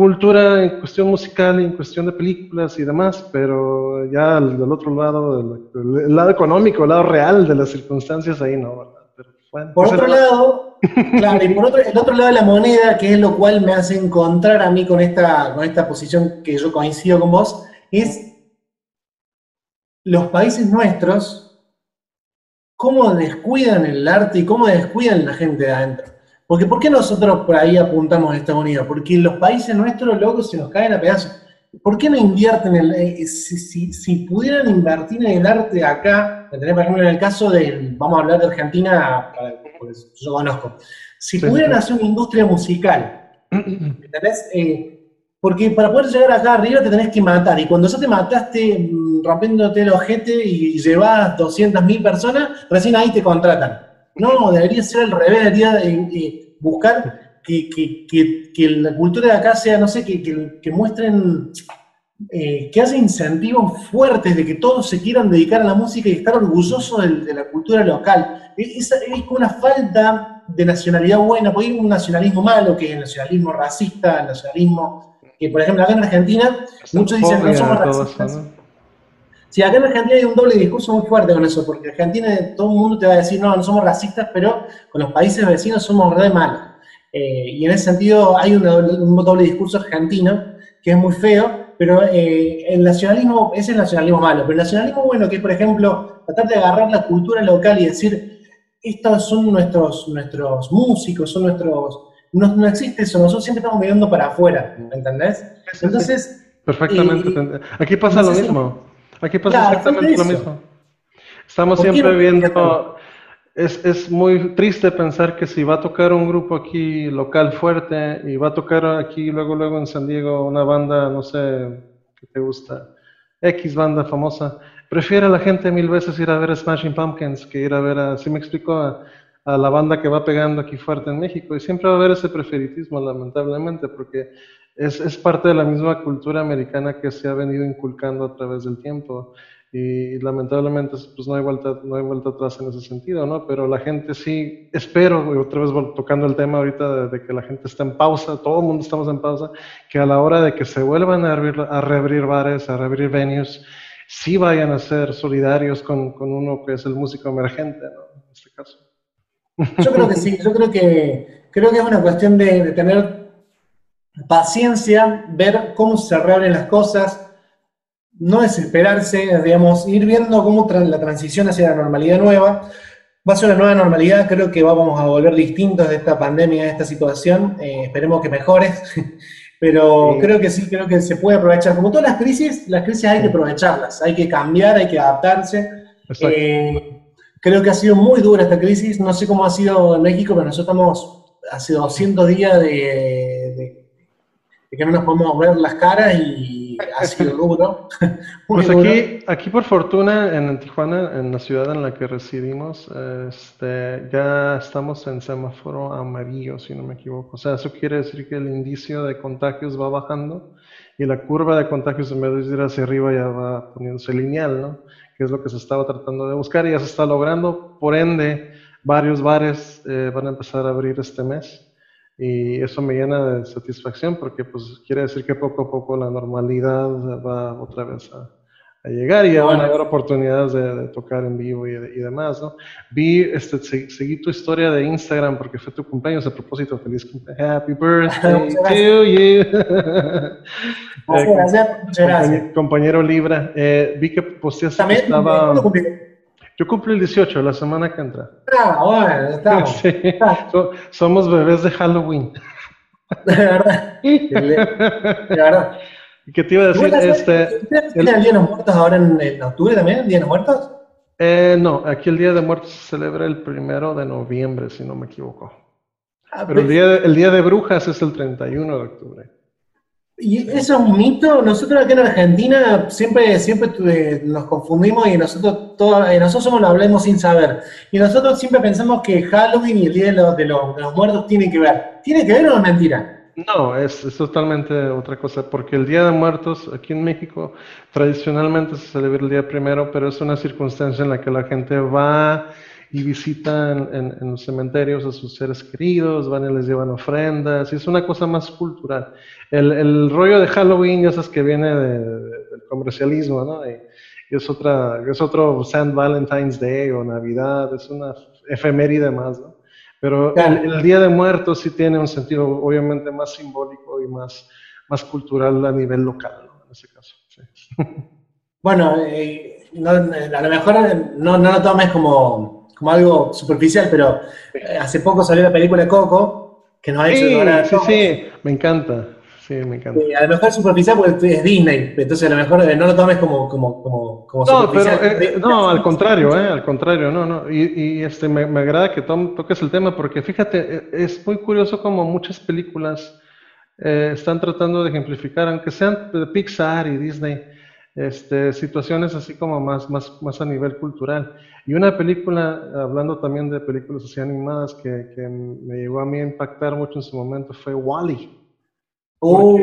cultura en cuestión musical en cuestión de películas y demás, pero ya del otro lado, del, el lado económico, el lado real de las circunstancias, ahí no, ¿verdad? por otro lado, claro, y por otro, el otro lado de la moneda, que es lo cual me hace encontrar a mí con esta, con esta posición que yo coincido con vos, es los países nuestros, cómo descuidan el arte y cómo descuidan la gente de adentro. Porque ¿por qué nosotros por ahí apuntamos a Estados Unidos? Porque los países nuestros, locos, se nos caen a pedazos. ¿Por qué no invierten en el, eh, si, pudieran invertir en el arte acá, por ejemplo, en el caso de, vamos a hablar de Argentina, porque yo conozco, si pudieran hacer una industria musical, [clears throat] ¿entendés? Eh, porque para poder llegar acá arriba te tenés que matar, y cuando ya te mataste mm, rompiéndote el ojete y llevas 200.000 personas, recién ahí te contratan. No, debería ser al revés, debería eh, buscar que, la cultura de acá sea, no sé, que, muestren, eh, que haya incentivos fuertes de que todos se quieran dedicar a la música y estar orgullosos de, la cultura local. Es, es como una falta de nacionalidad buena, porque hay un nacionalismo malo, que es el nacionalismo racista, el nacionalismo, que por ejemplo acá en Argentina, muchos dicen no somos racistas. Sí, acá en Argentina hay un doble discurso muy fuerte con eso, porque en Argentina todo el mundo te va a decir, no, no somos racistas, pero con los países vecinos somos re malos. Eh, y en ese sentido hay un doble, discurso argentino que es muy feo, pero eh, el nacionalismo, ese es el nacionalismo malo, pero el nacionalismo bueno, que es por ejemplo tratar de agarrar la cultura local y decir, estos son nuestros, nuestros músicos, son nuestros... No, existe eso, nosotros siempre estamos mirando para afuera, ¿entendés? Entonces... Perfectamente. Eh, Aquí pasa lo mismo. Aquí pasa exactamente lo mismo. Estamos siempre viendo es, muy triste pensar que si va a tocar un grupo aquí local fuerte y va a tocar aquí luego, luego en San Diego una banda, no sé, que te gusta, X banda famosa, prefiere la gente mil veces ir a ver Smashing Pumpkins que ir a ver, a, me explico, a, a la banda que va pegando aquí fuerte en México. Y siempre va a haber ese preferitismo, lamentablemente, porque es, es parte de la misma cultura americana que se ha venido inculcando a través del tiempo y lamentablemente pues no hay vuelta no hay vuelta atrás en ese sentido no pero la gente sí espero y otra vez tocando el tema ahorita de, que la gente está en pausa todo el mundo estamos en pausa que a la hora de que se vuelvan a, a reabrir bares a reabrir venues sí vayan a ser solidarios con, con uno que es el músico emergente ¿no? en este caso yo creo que sí yo creo que creo que es una cuestión de, de tener paciencia ver cómo se reabren las cosas no desesperarse, digamos, ir viendo cómo la transición hacia la normalidad nueva. Va a ser una nueva normalidad, creo que vamos a volver distintos de esta pandemia, de esta situación. Eh, esperemos que mejore, [laughs] pero creo que sí, creo que se puede aprovechar. Como todas las crisis, las crisis hay que aprovecharlas, hay que cambiar, hay que adaptarse. Eh, creo que ha sido muy dura esta crisis, no sé cómo ha sido en México, pero nosotros estamos hace 200 días de que no nos podemos ver las caras y ha sido duro. [laughs] pues aquí, aquí por fortuna en Tijuana, en la ciudad en la que residimos, este, ya estamos en semáforo amarillo, si no me equivoco. O sea, eso quiere decir que el indicio de contagios va bajando y la curva de contagios en vez de ir hacia arriba ya va poniéndose lineal, ¿no? Que es lo que se estaba tratando de buscar y ya se está logrando. Por ende, varios bares eh, van a empezar a abrir este mes y eso me llena de satisfacción porque pues quiere decir que poco a poco la normalidad va otra vez a, llegar y ya van a haber oportunidades de, tocar en vivo y, demás, ¿no? Vi, este, seguí tu historia de Instagram porque fue tu cumpleaños, a propósito, feliz cumpleaños, happy birthday [laughs] to you. Gracias, gracias. Compañero Libra, eh, vi que posteaste ¿También? estaba... Yo cumplo el 18, la semana que entra. Ah, bueno, estamos. [laughs] Sí. somos bebés de Halloween. De verdad. [laughs] De verdad. ¿Qué te iba a decir? Este, el Día de los Muertos ahora en, octubre también? ¿El Día de los Muertos? Eh, no, aquí el Día de Muertos se celebra el primero de noviembre, si no me equivoco. Ah, Pero el día, de, el día de Brujas es el 31 de octubre. Y eso es un mito. Nosotros aquí en Argentina siempre, siempre nos confundimos y nosotros, todo, eh, nosotros somos lo hablemos sin saber. Y nosotros siempre pensamos que Halloween y el Día de los, de los, los Muertos tienen que ver. ¿Tiene que ver o es mentira? No, es, totalmente otra cosa, porque el Día de Muertos aquí en México tradicionalmente se celebra el día primero, pero es una circunstancia en la que la gente va y visita en, los cementerios a sus seres queridos, van y les llevan ofrendas, y es una cosa más cultural. El, rollo de Halloween, ya sabes que viene del comercialismo, ¿no? Y, es, otra, es otro St. Valentine's Day o Navidad, es una efeméride más, ¿no? Pero el, Día de Muertos sí tiene un sentido obviamente más simbólico y más, más cultural a nivel local, ¿no? en ese caso. [laughs] Bueno, eh, a lo mejor no, no lo tomes como, como, algo superficial, pero eh, hace poco salió la película Coco, que nos ha hecho sí, Sí, sí, me encanta. Sí, me encanta. a lo mejor superficial porque es Disney, entonces a lo mejor eh, no lo tomes como, como, como, como no, Pero, eh, no, al contrario, eh, al contrario, no, no. Y, y este, me, me, agrada que toques el tema porque fíjate, eh, es muy curioso como muchas películas están tratando de ejemplificar, aunque sean de Pixar y Disney, este, situaciones así como más, más, más a nivel cultural. Y una película, hablando también de películas así animadas que, que me llegó a mí a impactar mucho en su momento fue Wally. Oh.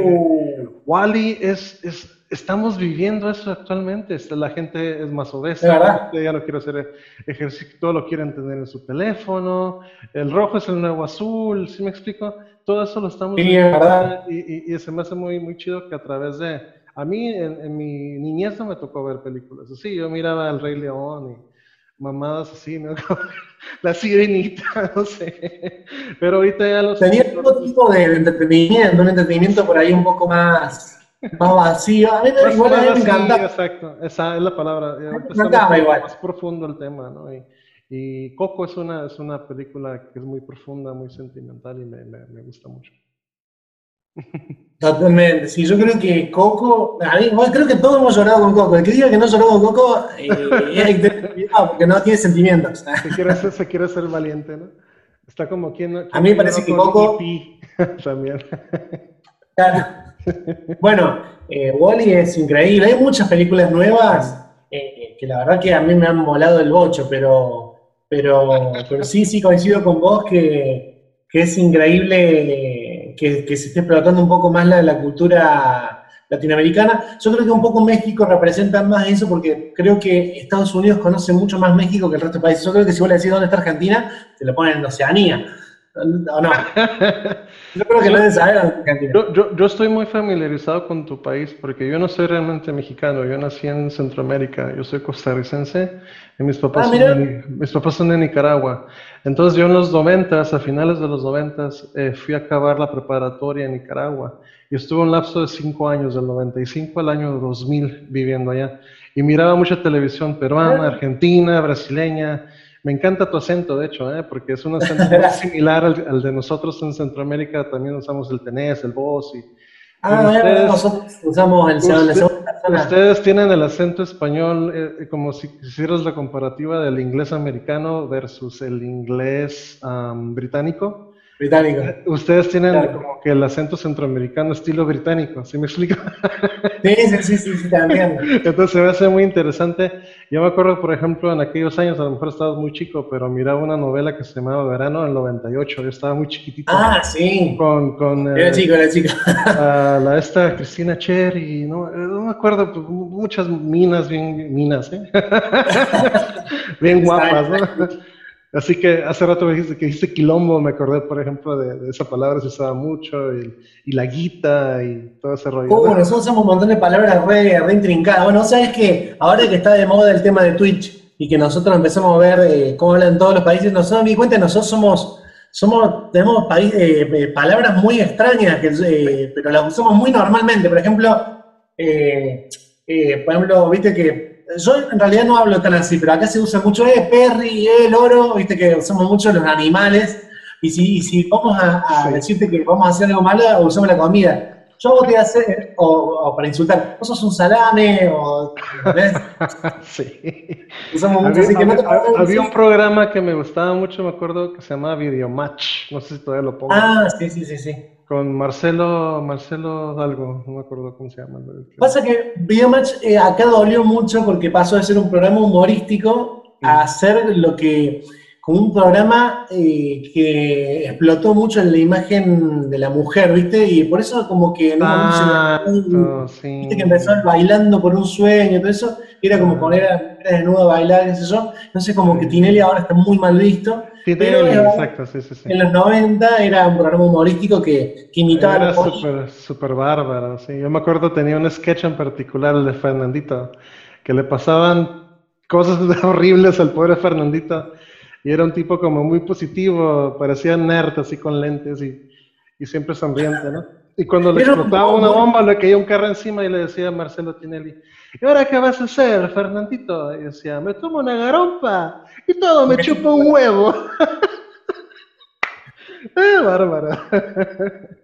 Wally es, es, estamos viviendo eso actualmente. La gente es más obesa, ya no quiere hacer ejercicio, todo lo quieren tener en su teléfono. El rojo es el nuevo azul, ¿sí me explico? Todo eso lo estamos viendo y, y, se me hace muy, muy chido que a través de. A mí en, en mi niñez no me tocó ver películas así. Yo miraba El Rey León y mamadas así, ¿no? [laughs] la sirenita, [laughs] no sé. Pero ahorita ya los... Tenía otro tipo de entretenimiento, un entretenimiento por ahí un poco más, más vacío. A mí, igual a mí me. Exacto, esa es la palabra. Me igual. Más profundo el tema, ¿no? Y, y, Coco es una, es una película que es muy profunda, muy sentimental y me, me, me gusta mucho. Totalmente, sí, yo creo que Coco, a mí, creo que todos hemos llorado con Coco. El que diga que no lloró con Coco, eh, porque no tiene sentimientos. Se quiere, hacer, se quiere ser valiente, ¿no? Está como quien. a mí me parece que Coco. [laughs] También. Claro. Bueno, eh, Wally es increíble. Hay muchas películas nuevas eh, que la verdad que a mí me han volado el bocho, pero, pero, pero sí, sí coincido con vos que, que es increíble que, se esté explotando un poco más la, la cultura latinoamericana. Yo creo que un poco México representa más eso porque creo que Estados Unidos conoce mucho más México que el resto de países. Yo creo que si vos le decís dónde está Argentina, te lo ponen en Oceanía. ¿O no? [laughs] Yo creo que deben saber Argentina. Yo, yo, yo, estoy muy familiarizado con tu país porque yo no soy realmente mexicano. Yo nací en Centroamérica. Yo soy costarricense y mis papás, ah, son, de, mis papás son de Nicaragua. Entonces yo en los noventas, a finales de los noventas, eh, fui a acabar la preparatoria en Nicaragua y estuve un lapso de cinco años, del 95 al año 2000 viviendo allá. Y miraba mucha televisión peruana, argentina, brasileña. Me encanta tu acento, de hecho, ¿eh? porque es un [laughs] acento muy similar al, de nosotros en Centroamérica. También usamos el tenés, el vos y Ah, ustedes, nosotros usamos el usted, Ustedes tienen el acento español eh, como si hicieras la comparativa del inglés americano versus el inglés británico. Británico. Ustedes tienen como que el acento centroamericano estilo británico, ¿sí me explico? Sí, sí, sí, sí, sí también. Entonces se me hace muy interesante. Yo me acuerdo, por ejemplo, en aquellos años, a lo mejor estabas muy chico, pero miraba una novela que se llamaba Verano del 98, yo estaba muy chiquitito. Ah, sí. Con, con era eh, chico, era chico. la esta Cristina Cherry, no, eh, no me acuerdo, pues, muchas minas, bien minas, ¿eh? [laughs] bien guapas, ¿no? Así que hace rato me dijiste que dijiste quilombo, me acordé, por ejemplo, de, esa palabra se usaba mucho, y, la guita y todo ese rollo. Uh, nosotros usamos un montón de palabras re, re intrincadas. Bueno, ¿sabes que Ahora que está de moda el tema de Twitch y que nosotros empezamos a ver eh, cómo hablan todos los países, nosotros me di cuenta, nosotros somos, somos tenemos país, eh, eh, palabras muy extrañas, que, pero las usamos muy normalmente. Por ejemplo, por ejemplo, viste que yo en realidad no hablo tan así, pero acá se usa mucho, eh, perry, eh, loro, viste que usamos mucho los animales, y si, si vamos a, decirte que vamos a hacer algo malo, usamos la comida. Yo vos te hacer, o, para insultar, vos sos un salame, o, ¿ves? [laughs] sí. Usamos mucho, había, así que no te Había un programa que me gustaba mucho, me acuerdo, que se llamaba Videomatch, no sé si todavía lo pongo. Ah, sí, sí, sí, sí con Marcelo, Marcelo algo, no me acuerdo cómo se llama. Pasa que Videomatch eh, acá dolió mucho porque pasó de ser un programa humorístico a ser lo que, como un programa eh, que explotó mucho en la imagen de la mujer, ¿viste? Y por eso como que en ah, ¿viste? que empezó bailando por un sueño, todo eso, era como poner a desnuda a bailar, qué sé yo. Entonces como que Tinelli ahora está muy mal visto pero exacto, sí, sí, sí. En los 90 era un programa humorístico que, que imitaba era súper super bárbaro, sí. Yo me acuerdo, tenía un sketch en particular, el de Fernandito, que le pasaban cosas [laughs] horribles al pobre Fernandito. Y era un tipo como muy positivo, parecía nerd, así con lentes y, y siempre sonriente, ¿no? Y cuando le explotaba una bomba, le caía un carro encima y le decía a Marcelo Tinelli, ¿y ahora qué vas a hacer, Fernandito? Y decía, me tomo una garompa y todo me chupa un huevo. [laughs] ¡Eh, bárbaro!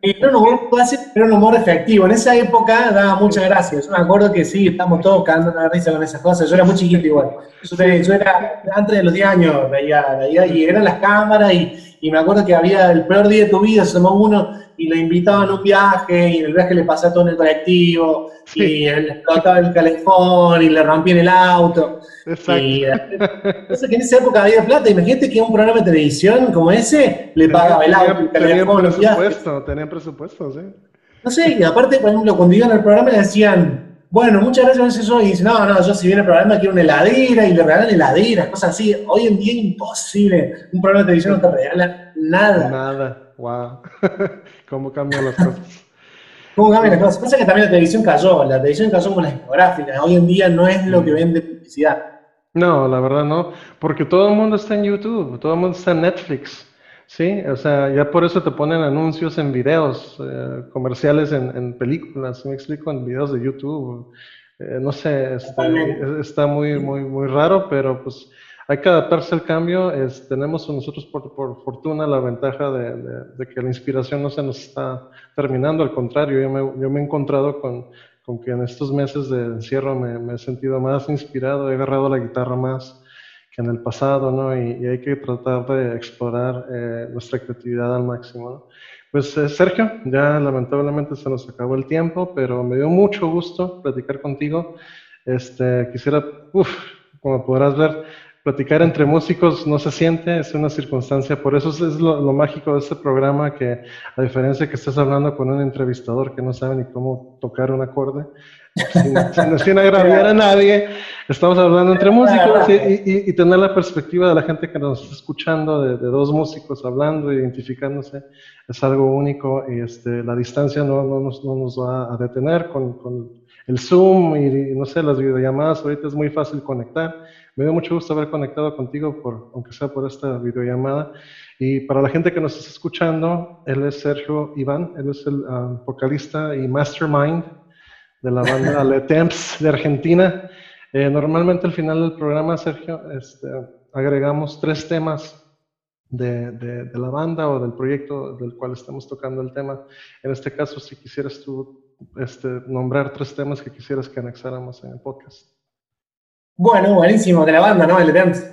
Era un, humor un humor efectivo. En esa época daba muchas gracias. Yo me acuerdo que sí, estamos todos cagando la risa con esas cosas. Yo era muy chiquito igual. Yo, era, antes de los 10 años, veía, veía, y eran las cámaras y y me acuerdo que había el peor día de tu vida, se llamó uno, y lo invitaban a un viaje, y en el viaje le pasaba todo en el colectivo, y le explotaba el calefón, y le rompían el auto. Exacto. Y, entonces, que en esa época había plata, imagínate que un programa de televisión como ese le pagaba el auto, el calefón, los presupuesto, Tenían presupuesto, sí. No sé, y aparte, por ejemplo, cuando iban al programa le decían, bueno, muchas gracias, eso. Y dice, no, no, yo si viene el programa quiero una heladera y le regalan heladeras, cosas así. Hoy en día es imposible. Un programa de televisión no te regala nada. Nada, wow. [laughs] ¿Cómo cambian las cosas? ¿Cómo cambian las cosas? Pasa que también la televisión cayó, la televisión cayó con las discográficas. Hoy en día no es lo que vende publicidad. No, la verdad no, porque todo el mundo está en YouTube, todo el mundo está en Netflix. Sí, o sea, ya por eso te ponen anuncios en videos, eh, comerciales en, películas, me explico, en videos de YouTube. Eh, no sé, este, está muy, muy, muy raro, pero pues hay que adaptarse al cambio. Es, tenemos nosotros, por, por, fortuna, la ventaja de, que la inspiración no se nos está terminando. Al contrario, yo me, yo me he encontrado con, con, que en estos meses de encierro me, me, he sentido más inspirado, he agarrado la guitarra más que en el pasado, ¿no? Y, hay que tratar de explorar eh, nuestra creatividad al máximo, ¿no? Pues eh, Sergio, ya lamentablemente se nos acabó el tiempo, pero me dio mucho gusto platicar contigo. Este, quisiera, uff, como podrás ver, platicar entre músicos no se siente, es una circunstancia, por eso es, lo, lo, mágico de este programa, que a diferencia que estás hablando con un entrevistador que no sabe ni cómo tocar un acorde, sin, sin, [laughs] agraviar a nadie, estamos hablando entre músicos y, y, tener la perspectiva de la gente que nos está escuchando, de, dos músicos hablando, identificándose, es algo único y este, la distancia no, no, nos, no nos, va a detener con, con el Zoom y, no sé, las videollamadas, ahorita es muy fácil conectar. Me dio mucho gusto haber conectado contigo, por, aunque sea por esta videollamada. Y para la gente que nos está escuchando, él es Sergio Iván, él es el ah, vocalista y mastermind de la banda [laughs] Le Temps de Argentina. Eh, normalmente al final del programa, Sergio, este, agregamos tres temas de, de, la banda o del proyecto del cual estamos tocando el tema. En este caso, si quisieras tú este, nombrar tres temas que quisieras que anexáramos en el podcast. Bueno, buenísimo, de la banda, ¿no? Le Temps.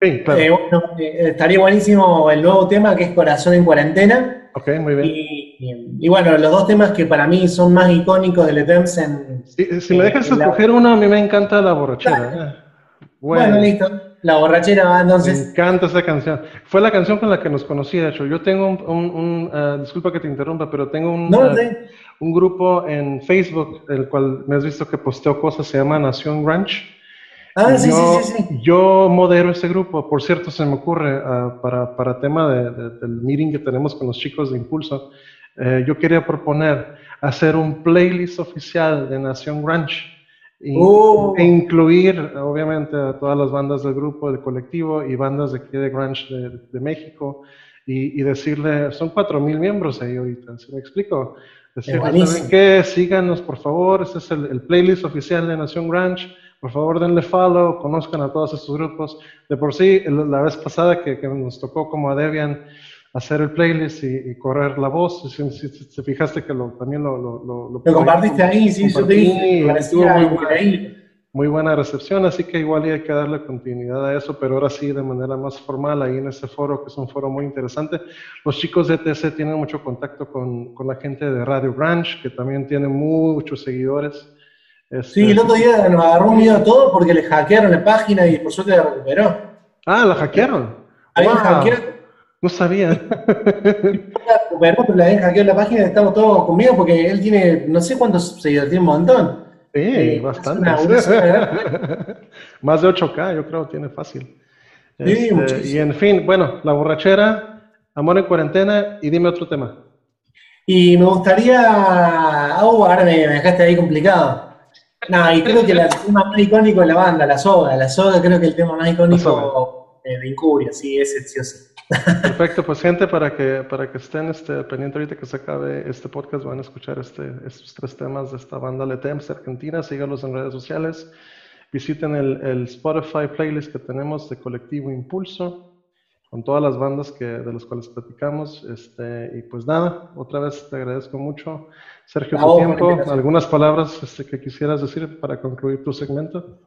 Sí, claro. Eh, bueno, eh, estaría buenísimo el nuevo tema que es Corazón en Cuarentena. Ok, muy bien. Y, bueno, los dos temas que para mí son más icónicos de Le Temps en... si me dejas escoger uno, a mí me encanta La Borrachera. Eh. Bueno. listo. La Borrachera va entonces... Me encanta esa canción. Fue la canción con la que nos conocí, de hecho. Yo tengo un... Uh, disculpa que te interrumpa, pero tengo un... Uh, un grupo en Facebook, el cual me has visto que posteo cosas, se llama Nación Ranch. Ah, sí, yo, sí, sí, Yo modero ese grupo. Por cierto, se me ocurre ah, para, para, tema del meeting que tenemos con los chicos de Impulso, eh, yo quería proponer hacer un playlist oficial de Nación Ranch oh. e incluir, obviamente, a todas las bandas del grupo, del colectivo y bandas de aquí de Grunge de, México y, decirle, son cuatro mil miembros ahí ahorita, ¿se me explico? Decirle, ¿saben qué? Síganos, por favor, ese es el, playlist oficial de Nación Grunge por favor denle follow, conozcan a todos estos grupos. De por sí, la vez pasada que, que nos tocó como a Debian hacer el playlist y, correr la voz, si, si, fijaste que lo, también lo... Lo, lo, lo compartiste ahí, sí, yo te dije, muy muy buena recepción, así que igual hay que darle continuidad a eso, pero ahora sí de manera más formal ahí en este foro, que es un foro muy interesante. Los chicos de TC tienen mucho contacto con, con la gente de Radio Branch, que también tiene muchos seguidores. Este, sí, el otro día nos agarró un miedo a todo porque le hackearon la página y por suerte la recuperó. Ah, la hackearon. Ahí hackearon. No sabía. [laughs] recuperó, pero la hackeado la página y estamos todos conmigo porque él tiene, no sé cuántos seguidores, tiene un montón. Sí, eh, bastante. [laughs] Más de 8K, yo creo, tiene fácil. Sí, este, y en fin, bueno, la borrachera, amor en cuarentena y dime otro tema. Y me gustaría. Oh, ahora me dejaste ahí complicado. No, y creo que el tema más icónico de la banda, la soga. La soga creo que el tema más icónico de, Incuria, sí, ese sí o sí. Perfecto, pues gente, para que, para que estén este, pendiente ahorita que se acabe este podcast, van a escuchar este, estos tres temas de esta banda Letems Argentina, síganlos en redes sociales, visiten el, el Spotify playlist que tenemos de Colectivo Impulso, con todas las bandas que, de las cuales platicamos. Este, y pues nada, otra vez te agradezco mucho. Sergio, tu tiempo, algunas palabras este, que quisieras decir para concluir tu segmento.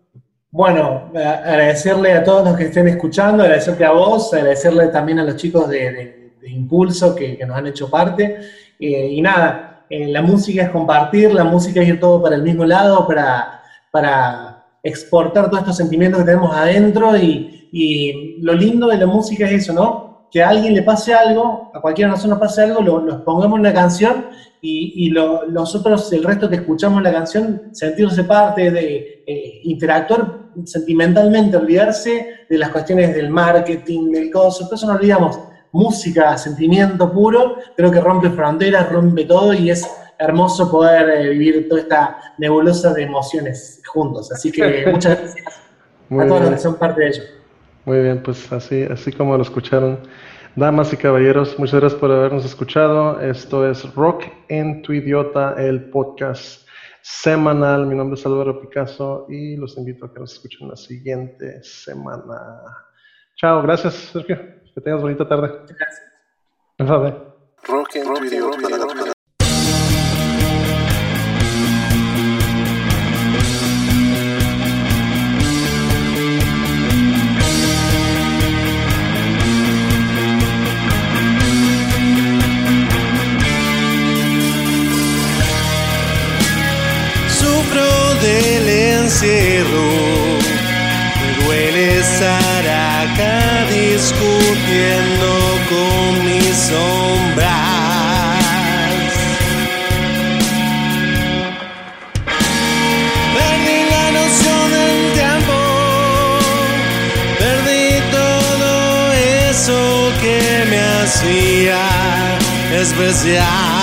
Bueno, agradecerle a todos los que estén escuchando, agradecerte a vos, agradecerle también a los chicos de, Impulso que, nos han hecho parte. Eh, y nada, eh, la música es compartir, la música es ir todo para el mismo lado, para, para exportar todos estos sentimientos que tenemos adentro y, y lo lindo de la música es eso, ¿no? Que a alguien le pase algo, a cualquiera de nosotros nos pase algo, lo, nos pongamos en una canción y, y nosotros, el resto que escuchamos la canción, sentirse parte de eh, interactuar sentimentalmente, olvidarse de las cuestiones del marketing, del coso, todo eso no olvidamos. Música, sentimiento puro, creo que rompe fronteras, rompe todo y es hermoso poder eh, vivir toda esta nebulosa de emociones juntos. Así que [laughs] muchas gracias a todos los que son parte de ello. Muy bien, pues así, así como lo escucharon. Damas y caballeros, muchas gracias por habernos escuchado. Esto es Rock en tu idiota, el podcast semanal. Mi nombre es Álvaro Picasso y los invito a que nos escuchen la siguiente semana. Chao, gracias Sergio. Que tengas bonita tarde. Gracias. Rock en tu idiota. Con mis sombras. Perdí la noción del tiempo, perdí todo eso que me hacía especial.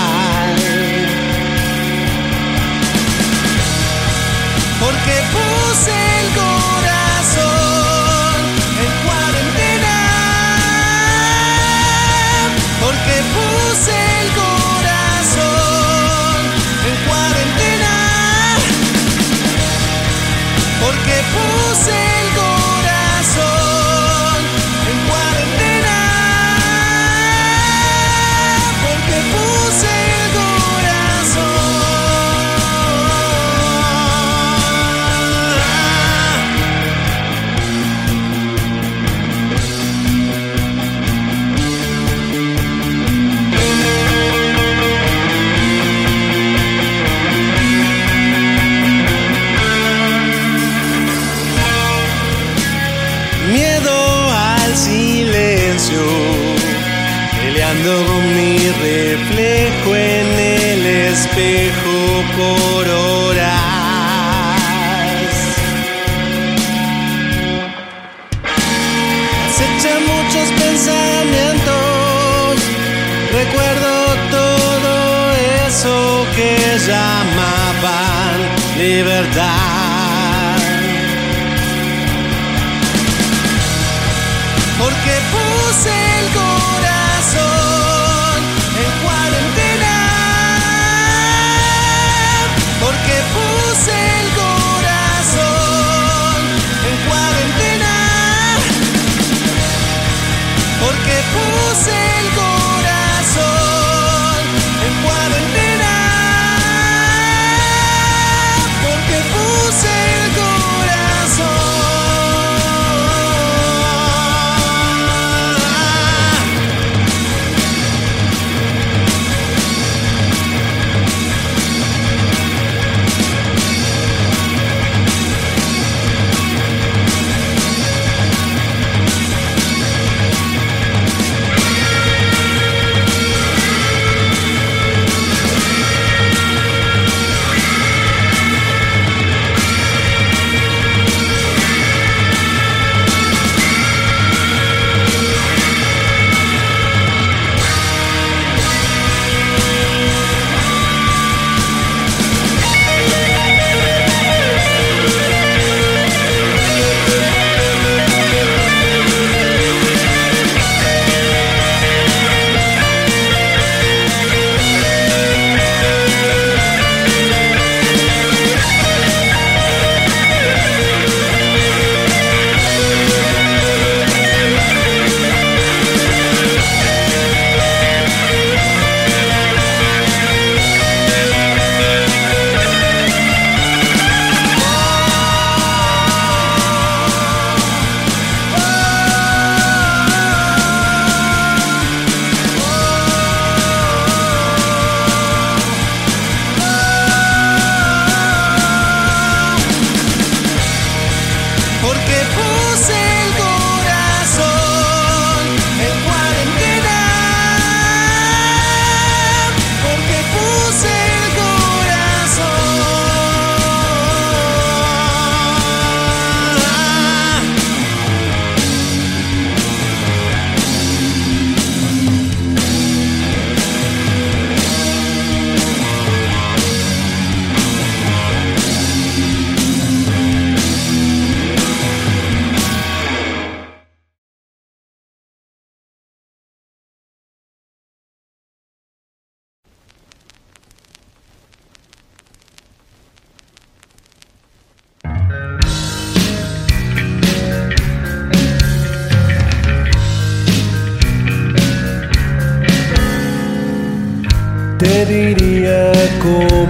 Buscando mi reflejo en el espejo por horas. Se muchos pensamientos. Recuerdo todo eso que llamaban libertad.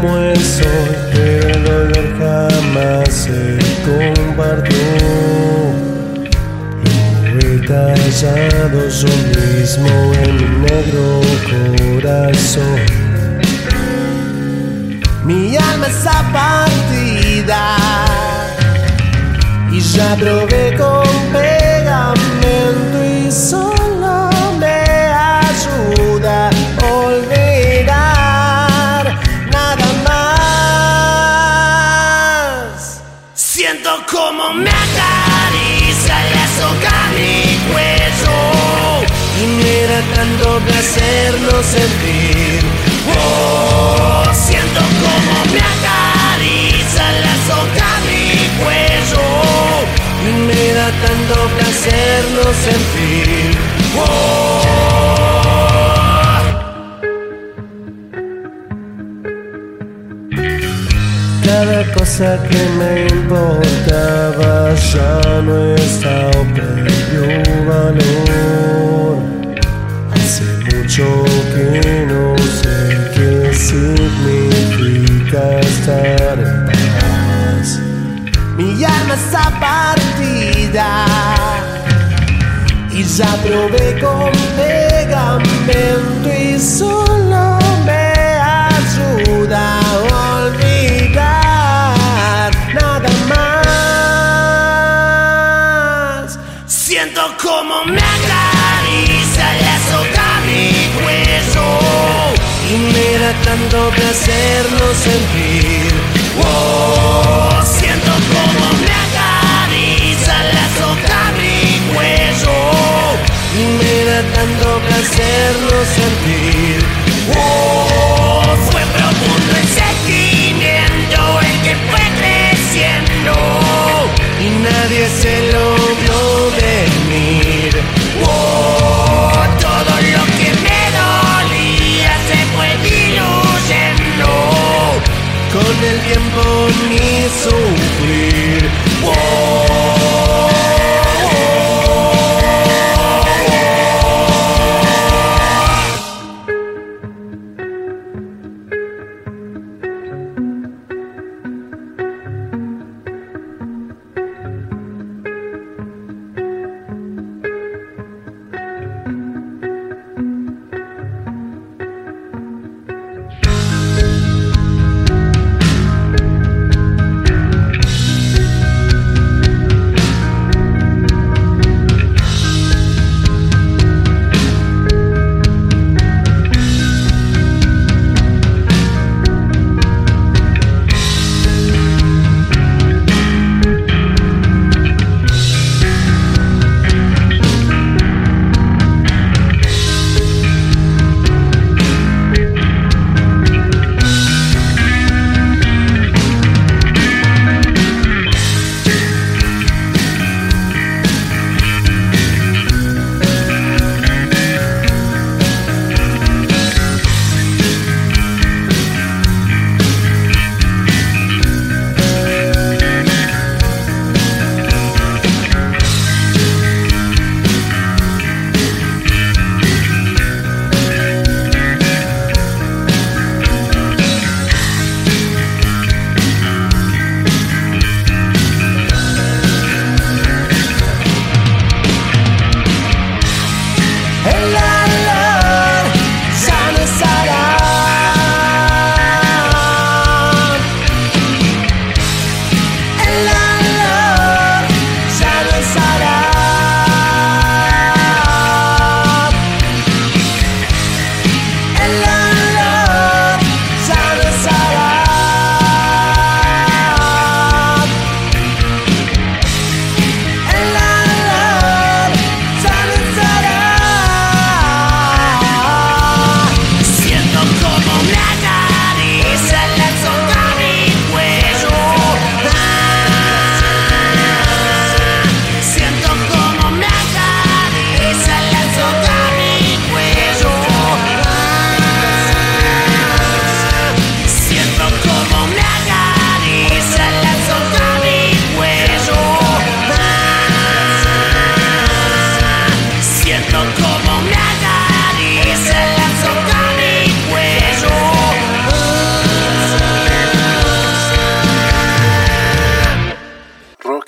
Como el sol, pero el dolor jamás se compartió. Lo he callado yo mismo en mi negro corazón. Mi alma está partida y ya probé con no sentir. Oh, siento como me acaricia la soga mi cuello Y me da tanto placer no sentir. Cada cosa que me importaba ya no está perdió valor. Mucho que no sé qué significa estar en paz. Mi alma está partida y ya probé con pegamento y solo me ayuda tratando de hacernos sentir. Oh, siento como me acaricia la soca mi cuello. Me da tanto placernos sentir. Oh, fue profundo ese sentimiento el que fue creciendo y nadie se lo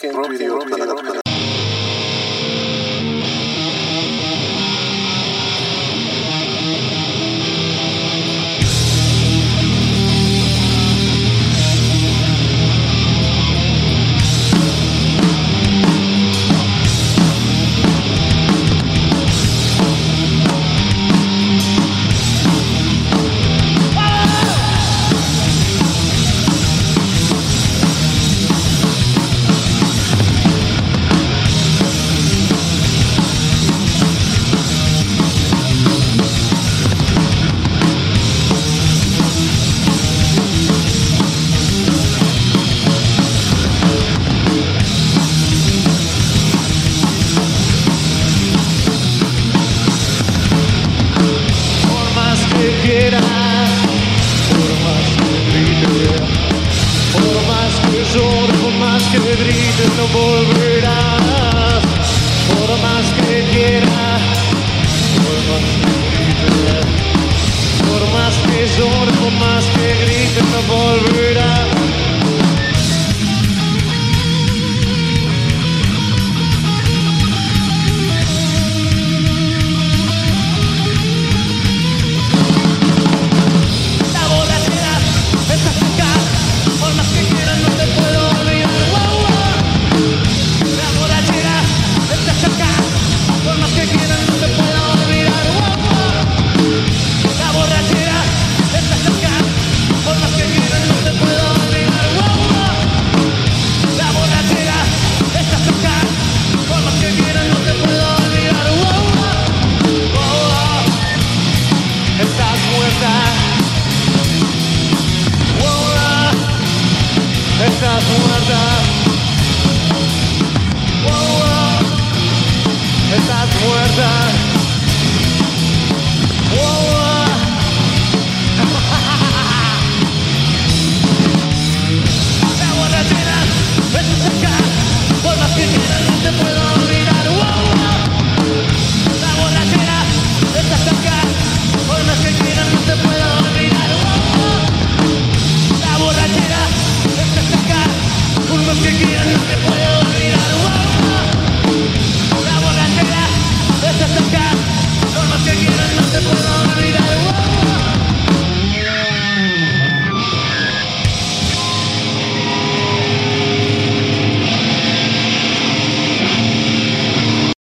intuitivo.